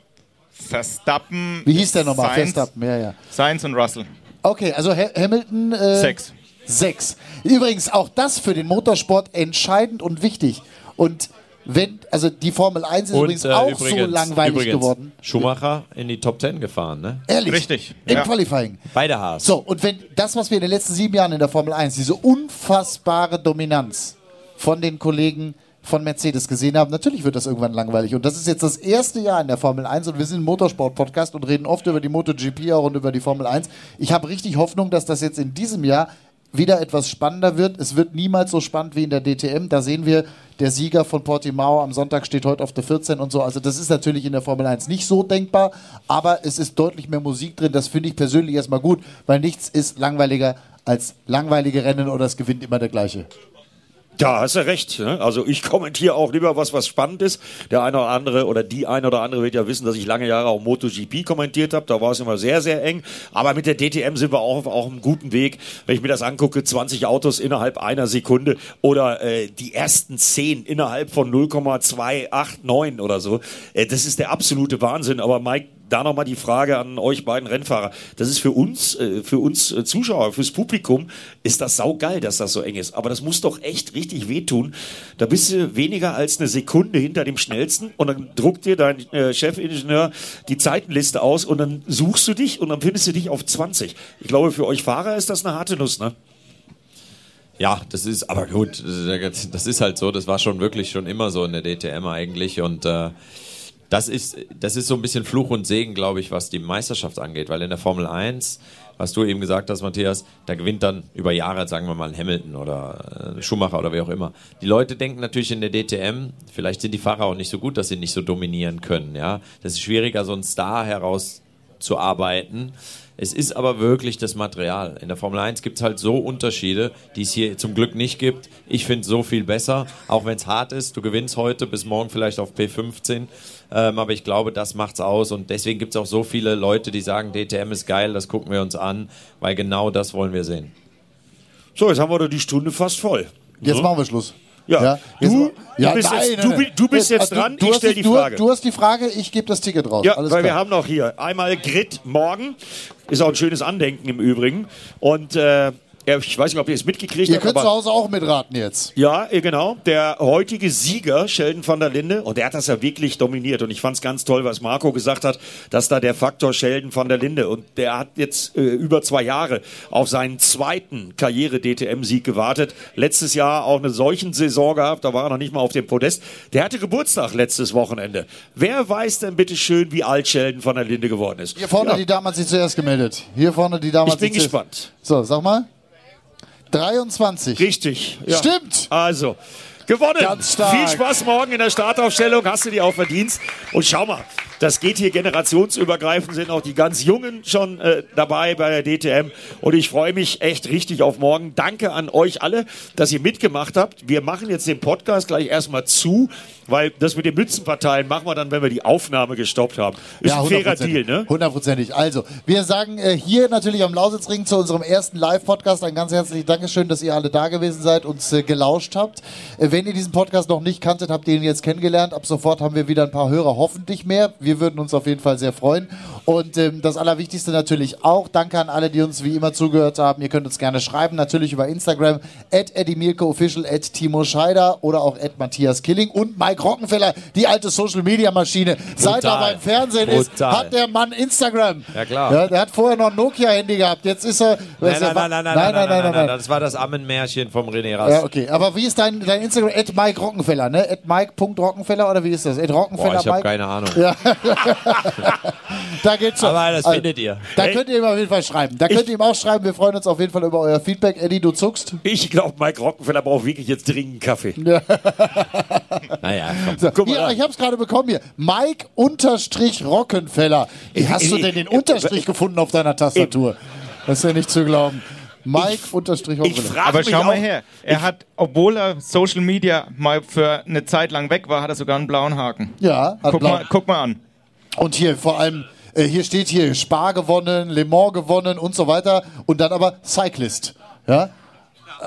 Verstappen. Wie hieß der nochmal? Verstappen, ja, ja. Sainz und Russell. Okay, also ha Hamilton. Äh, sechs. Sechs. Übrigens auch das für den Motorsport entscheidend und wichtig. Und wenn, also die Formel 1 ist und, übrigens äh, auch übrigens, so langweilig übrigens, geworden. Schumacher in die Top 10 gefahren, ne? Ehrlich? Richtig. Im ja. Qualifying. Beide Haas. So, und wenn das, was wir in den letzten sieben Jahren in der Formel 1, diese unfassbare Dominanz von den Kollegen von Mercedes gesehen haben, natürlich wird das irgendwann langweilig. Und das ist jetzt das erste Jahr in der Formel 1 und wir sind ein Motorsport-Podcast und reden oft über die MotoGP auch und über die Formel 1. Ich habe richtig Hoffnung, dass das jetzt in diesem Jahr wieder etwas spannender wird. Es wird niemals so spannend wie in der DTM. Da sehen wir, der Sieger von Portimao am Sonntag steht heute auf der 14 und so. Also das ist natürlich in der Formel 1 nicht so denkbar, aber es ist deutlich mehr Musik drin. Das finde ich persönlich erstmal gut, weil nichts ist langweiliger als langweilige Rennen oder es gewinnt immer der gleiche. Da hast du recht. Ne? Also ich kommentiere auch lieber was, was spannend ist. Der eine oder andere oder die eine oder andere wird ja wissen, dass ich lange Jahre auch MotoGP kommentiert habe. Da war es immer sehr, sehr eng. Aber mit der DTM sind wir auch auf einem guten Weg. Wenn ich mir das angucke, 20 Autos innerhalb einer Sekunde oder äh, die ersten 10 innerhalb von 0,289 oder so. Äh, das ist der absolute Wahnsinn. Aber Mike, da nochmal die Frage an euch beiden Rennfahrer. Das ist für uns, äh, für uns äh, Zuschauer, fürs Publikum, ist das saugeil, dass das so eng ist. Aber das muss doch echt richtig wehtun. Da bist du weniger als eine Sekunde hinter dem Schnellsten und dann druckt dir dein äh, Chefingenieur die Zeitenliste aus und dann suchst du dich und dann findest du dich auf 20. Ich glaube, für euch Fahrer ist das eine harte Nuss, ne? Ja, das ist, aber gut, das ist halt so, das war schon wirklich schon immer so in der DTM eigentlich und äh, das ist, das ist so ein bisschen Fluch und Segen, glaube ich, was die Meisterschaft angeht, weil in der Formel 1, was du eben gesagt hast, Matthias, da gewinnt dann über Jahre, sagen wir mal, ein Hamilton oder äh, Schumacher oder wie auch immer. Die Leute denken natürlich in der DTM, vielleicht sind die Fahrer auch nicht so gut, dass sie nicht so dominieren können, ja. Das ist schwieriger, so einen Star herauszuarbeiten. Es ist aber wirklich das Material. In der Formel 1 gibt es halt so Unterschiede, die es hier zum Glück nicht gibt. Ich finde es so viel besser, auch wenn es hart ist. Du gewinnst heute, bis morgen vielleicht auf P15. Ähm, aber ich glaube, das macht's aus. Und deswegen gibt es auch so viele Leute, die sagen, DTM ist geil, das gucken wir uns an, weil genau das wollen wir sehen. So, jetzt haben wir doch die Stunde fast voll. Jetzt so. machen wir Schluss. Ja, ja. Du, ja, du bist nein, jetzt, nein, du, du bist jetzt also, dran, ich stelle die Frage. Du, hast die Frage, ich gebe das Ticket raus. Ja, Alles weil klar. wir haben noch hier einmal Grid morgen. Ist auch ein schönes Andenken im Übrigen. Und äh, ich weiß nicht, ob ihr es mitgekriegt Ihr habt, könnt aber zu Hause auch mitraten jetzt. ja, genau. Der heutige Sieger, Sheldon van der Linde, und der hat das ja wirklich dominiert. Und ich fand es ganz toll, was Marco gesagt hat, dass da der Faktor Sheldon van der Linde und der hat jetzt äh, über zwei Jahre auf seinen zweiten Karriere-DTM-Sieg gewartet. Letztes Jahr auch eine solchen Saison gehabt, da war er noch nicht mal auf dem Podest. Der hatte Geburtstag letztes Wochenende. Wer weiß denn bitte schön, wie alt Sheldon van der Linde geworden ist? Hier vorne Ja, die Dame hat sich zuerst gemeldet. Hier vorne die Dame ich hat bin sich zuerst- gespannt. So, sag mal. 23. Richtig. Ja. Stimmt. Also, gewonnen. Ganz stark. Viel Spaß morgen in der Startaufstellung. Hast du die auch verdient. Und schau mal, das geht hier generationsübergreifend, sind auch die ganz Jungen schon äh, dabei bei der DTM. Und ich freue mich echt richtig auf morgen. Danke an euch alle, dass ihr mitgemacht habt. Wir machen jetzt den Podcast gleich erstmal zu, weil das mit den Mützenparteien machen wir dann, wenn wir die Aufnahme gestoppt haben. Ist ein fairer Deal, ne? Hundertprozentig. Also, wir sagen äh, hier natürlich am Lausitzring zu unserem ersten Live-Podcast ein ganz herzliches Dankeschön, dass ihr alle da gewesen seid, uns äh, gelauscht habt. Äh, wenn ihr diesen Podcast noch nicht kanntet, habt ihr ihn jetzt kennengelernt. Ab sofort haben wir wieder ein paar Hörer, hoffentlich mehr. Wir würden uns auf jeden Fall sehr freuen. Und ähm, das Allerwichtigste natürlich auch, danke an alle, die uns wie immer zugehört haben. Ihr könnt uns gerne schreiben, natürlich über Instagram, at Official, at Timo Scheider oder auch at Matthias Killing und Mike Rockenfeller, die alte Social-Media-Maschine. Seit er beim Fernsehen ist, Brutal. hat der Mann Instagram. Ja, klar. Ja, der hat vorher noch ein Nokia-Handy gehabt. Jetzt ist er. Nein, nein, nein, nein, nein, nein, nein, nein, Das war das Ammenmärchen vom René Rast. Ja, okay. Aber wie ist dein, dein Instagram? At Mike Rockenfeller, ne? At Mike.rockenfeller oder wie ist das? At Rockenfeller Boah, ich habe Mike? keine Ahnung. Da geht's schon. Aber das Also, findet ihr. Da könnt ihr ihm auf jeden Fall schreiben. Da könnt ihr ihm auch schreiben. Wir freuen uns auf jeden Fall über euer Feedback. Eddie, du zuckst. Ich glaube, Mike Rockenfeller braucht wirklich jetzt dringend Kaffee. Naja, komm. So, Guck mal hier, ich hab's gerade bekommen hier. Mike unterstrich Rockenfeller. Wie hast du denn den Unterstrich gefunden auf deiner Tastatur? Das ist ja nicht zu glauben. Mike unterstrich Ich frage Aber mich schau mal her. Er hat, obwohl er Social Media mal für eine Zeit lang weg war, hat er sogar einen blauen Haken. Ja, hat Guck blau. mal, guck mal an. Und hier vor allem, äh, hier steht hier Spar gewonnen, Le Mans gewonnen und so weiter. Und dann aber Cyclist. Ja?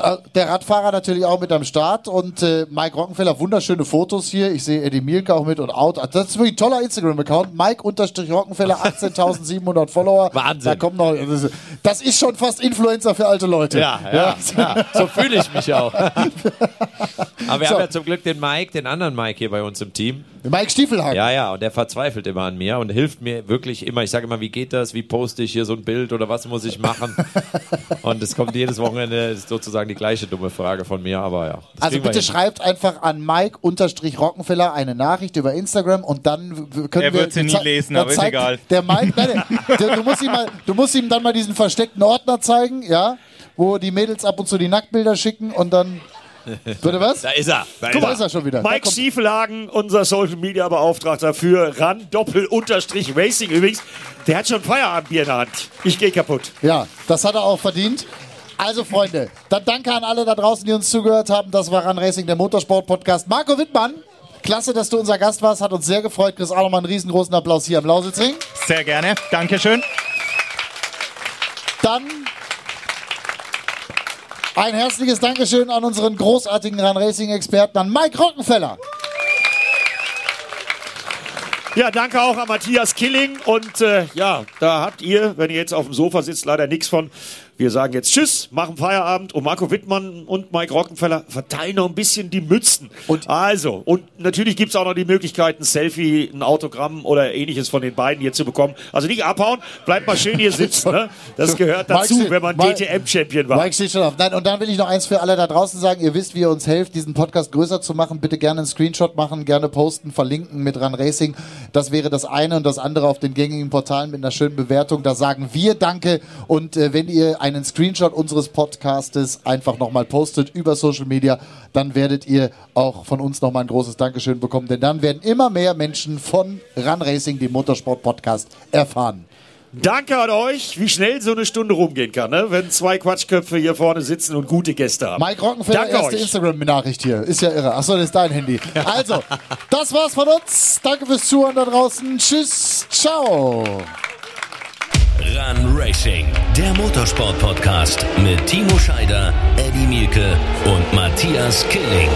Äh, Der Radfahrer natürlich auch mit am Start und äh, Mike Rockenfeller, wunderschöne Fotos hier. Ich sehe Eddie Mielke auch mit und out. Das ist wirklich ein toller Instagram-Account. Mike-Rockenfeller, 18.700 Follower. Wahnsinn. Da kommt noch, das ist, das ist schon fast Influencer für alte Leute. Ja, ja, ja. So fühle ich mich auch. Aber wir So. haben ja zum Glück den Mike, den anderen Mike hier bei uns im Team. Mike Stiefelhagen. Ja, ja, und der verzweifelt immer an mir und hilft mir wirklich immer. Ich sage immer, wie geht das? Wie poste ich hier so ein Bild oder was muss ich machen? und es kommt jedes Wochenende ist sozusagen die gleiche dumme Frage von mir, aber ja. Also bitte schreibt einfach an Mike-Rockenfeller eine Nachricht über Instagram und dann können Er wir... wird sie nie lesen, aber ist egal. Der Mike, nein, nein, der, du, musst ihm mal, du musst ihm dann mal diesen versteckten Ordner zeigen, ja, wo die Mädels ab und zu die Nacktbilder schicken und dann... Bitte was? Da ist er. Da Guck ist mal, er. ist er schon wieder. Mike Stiefelhagen, unser Social Media Beauftragter für RAN Doppel Unterstrich Racing übrigens, der hat schon Feierabendbier in der Hand. Ich gehe kaputt. Ja, das hat er auch verdient. Also Freunde, dann danke an alle da draußen, die uns zugehört haben. Das war Run Racing, der Motorsport-Podcast. Marco Wittmann, klasse, dass du unser Gast warst, hat uns sehr gefreut. Chris, auch nochmal einen riesengroßen Applaus hier am Lausitzring. Sehr gerne. Dankeschön. Dann ein herzliches Dankeschön an unseren großartigen Run Racing Experten, an Mike Rockenfeller. Ja, danke auch an Matthias Killing. Und äh, ja, da habt ihr, wenn ihr jetzt auf dem Sofa sitzt, leider nichts von. Wir sagen jetzt Tschüss, machen Feierabend und Marco Wittmann und Mike Rockenfeller verteilen noch ein bisschen die Mützen. Und- also, und natürlich gibt's auch noch die Möglichkeit, ein Selfie, ein Autogramm oder ähnliches von den beiden hier zu bekommen. Also nicht abhauen, bleibt mal schön hier sitzen. Ne? Das gehört dazu, wenn man DTM-Champion war. Mike steht schon auf. Nein, und dann will ich noch eins für alle da draußen sagen. Ihr wisst, wie ihr uns helft, diesen Podcast größer zu machen. Bitte gerne einen Screenshot machen, gerne posten, verlinken mit Run Racing. Das wäre das eine und das andere auf den gängigen Portalen mit einer schönen Bewertung. Da sagen wir Danke. Und äh, wenn ihr einen Screenshot unseres Podcastes einfach nochmal postet über Social Media, dann werdet ihr auch von uns nochmal ein großes Dankeschön bekommen. Denn dann werden immer mehr Menschen von Run Racing, dem Motorsport-Podcast, erfahren. Danke an euch, wie schnell so eine Stunde rumgehen kann, ne? wenn zwei Quatschköpfe hier vorne sitzen und gute Gäste haben. Mike Rockenfeller, Danke erste. Instagram-Nachricht hier. Ist ja irre. Achso, das ist dein Handy. Also, das war's von uns. Danke fürs Zuhören da draußen. Tschüss. Ciao. Run Racing, der Motorsport-Podcast mit Timo Scheider, Eddie Mielke und Matthias Killing.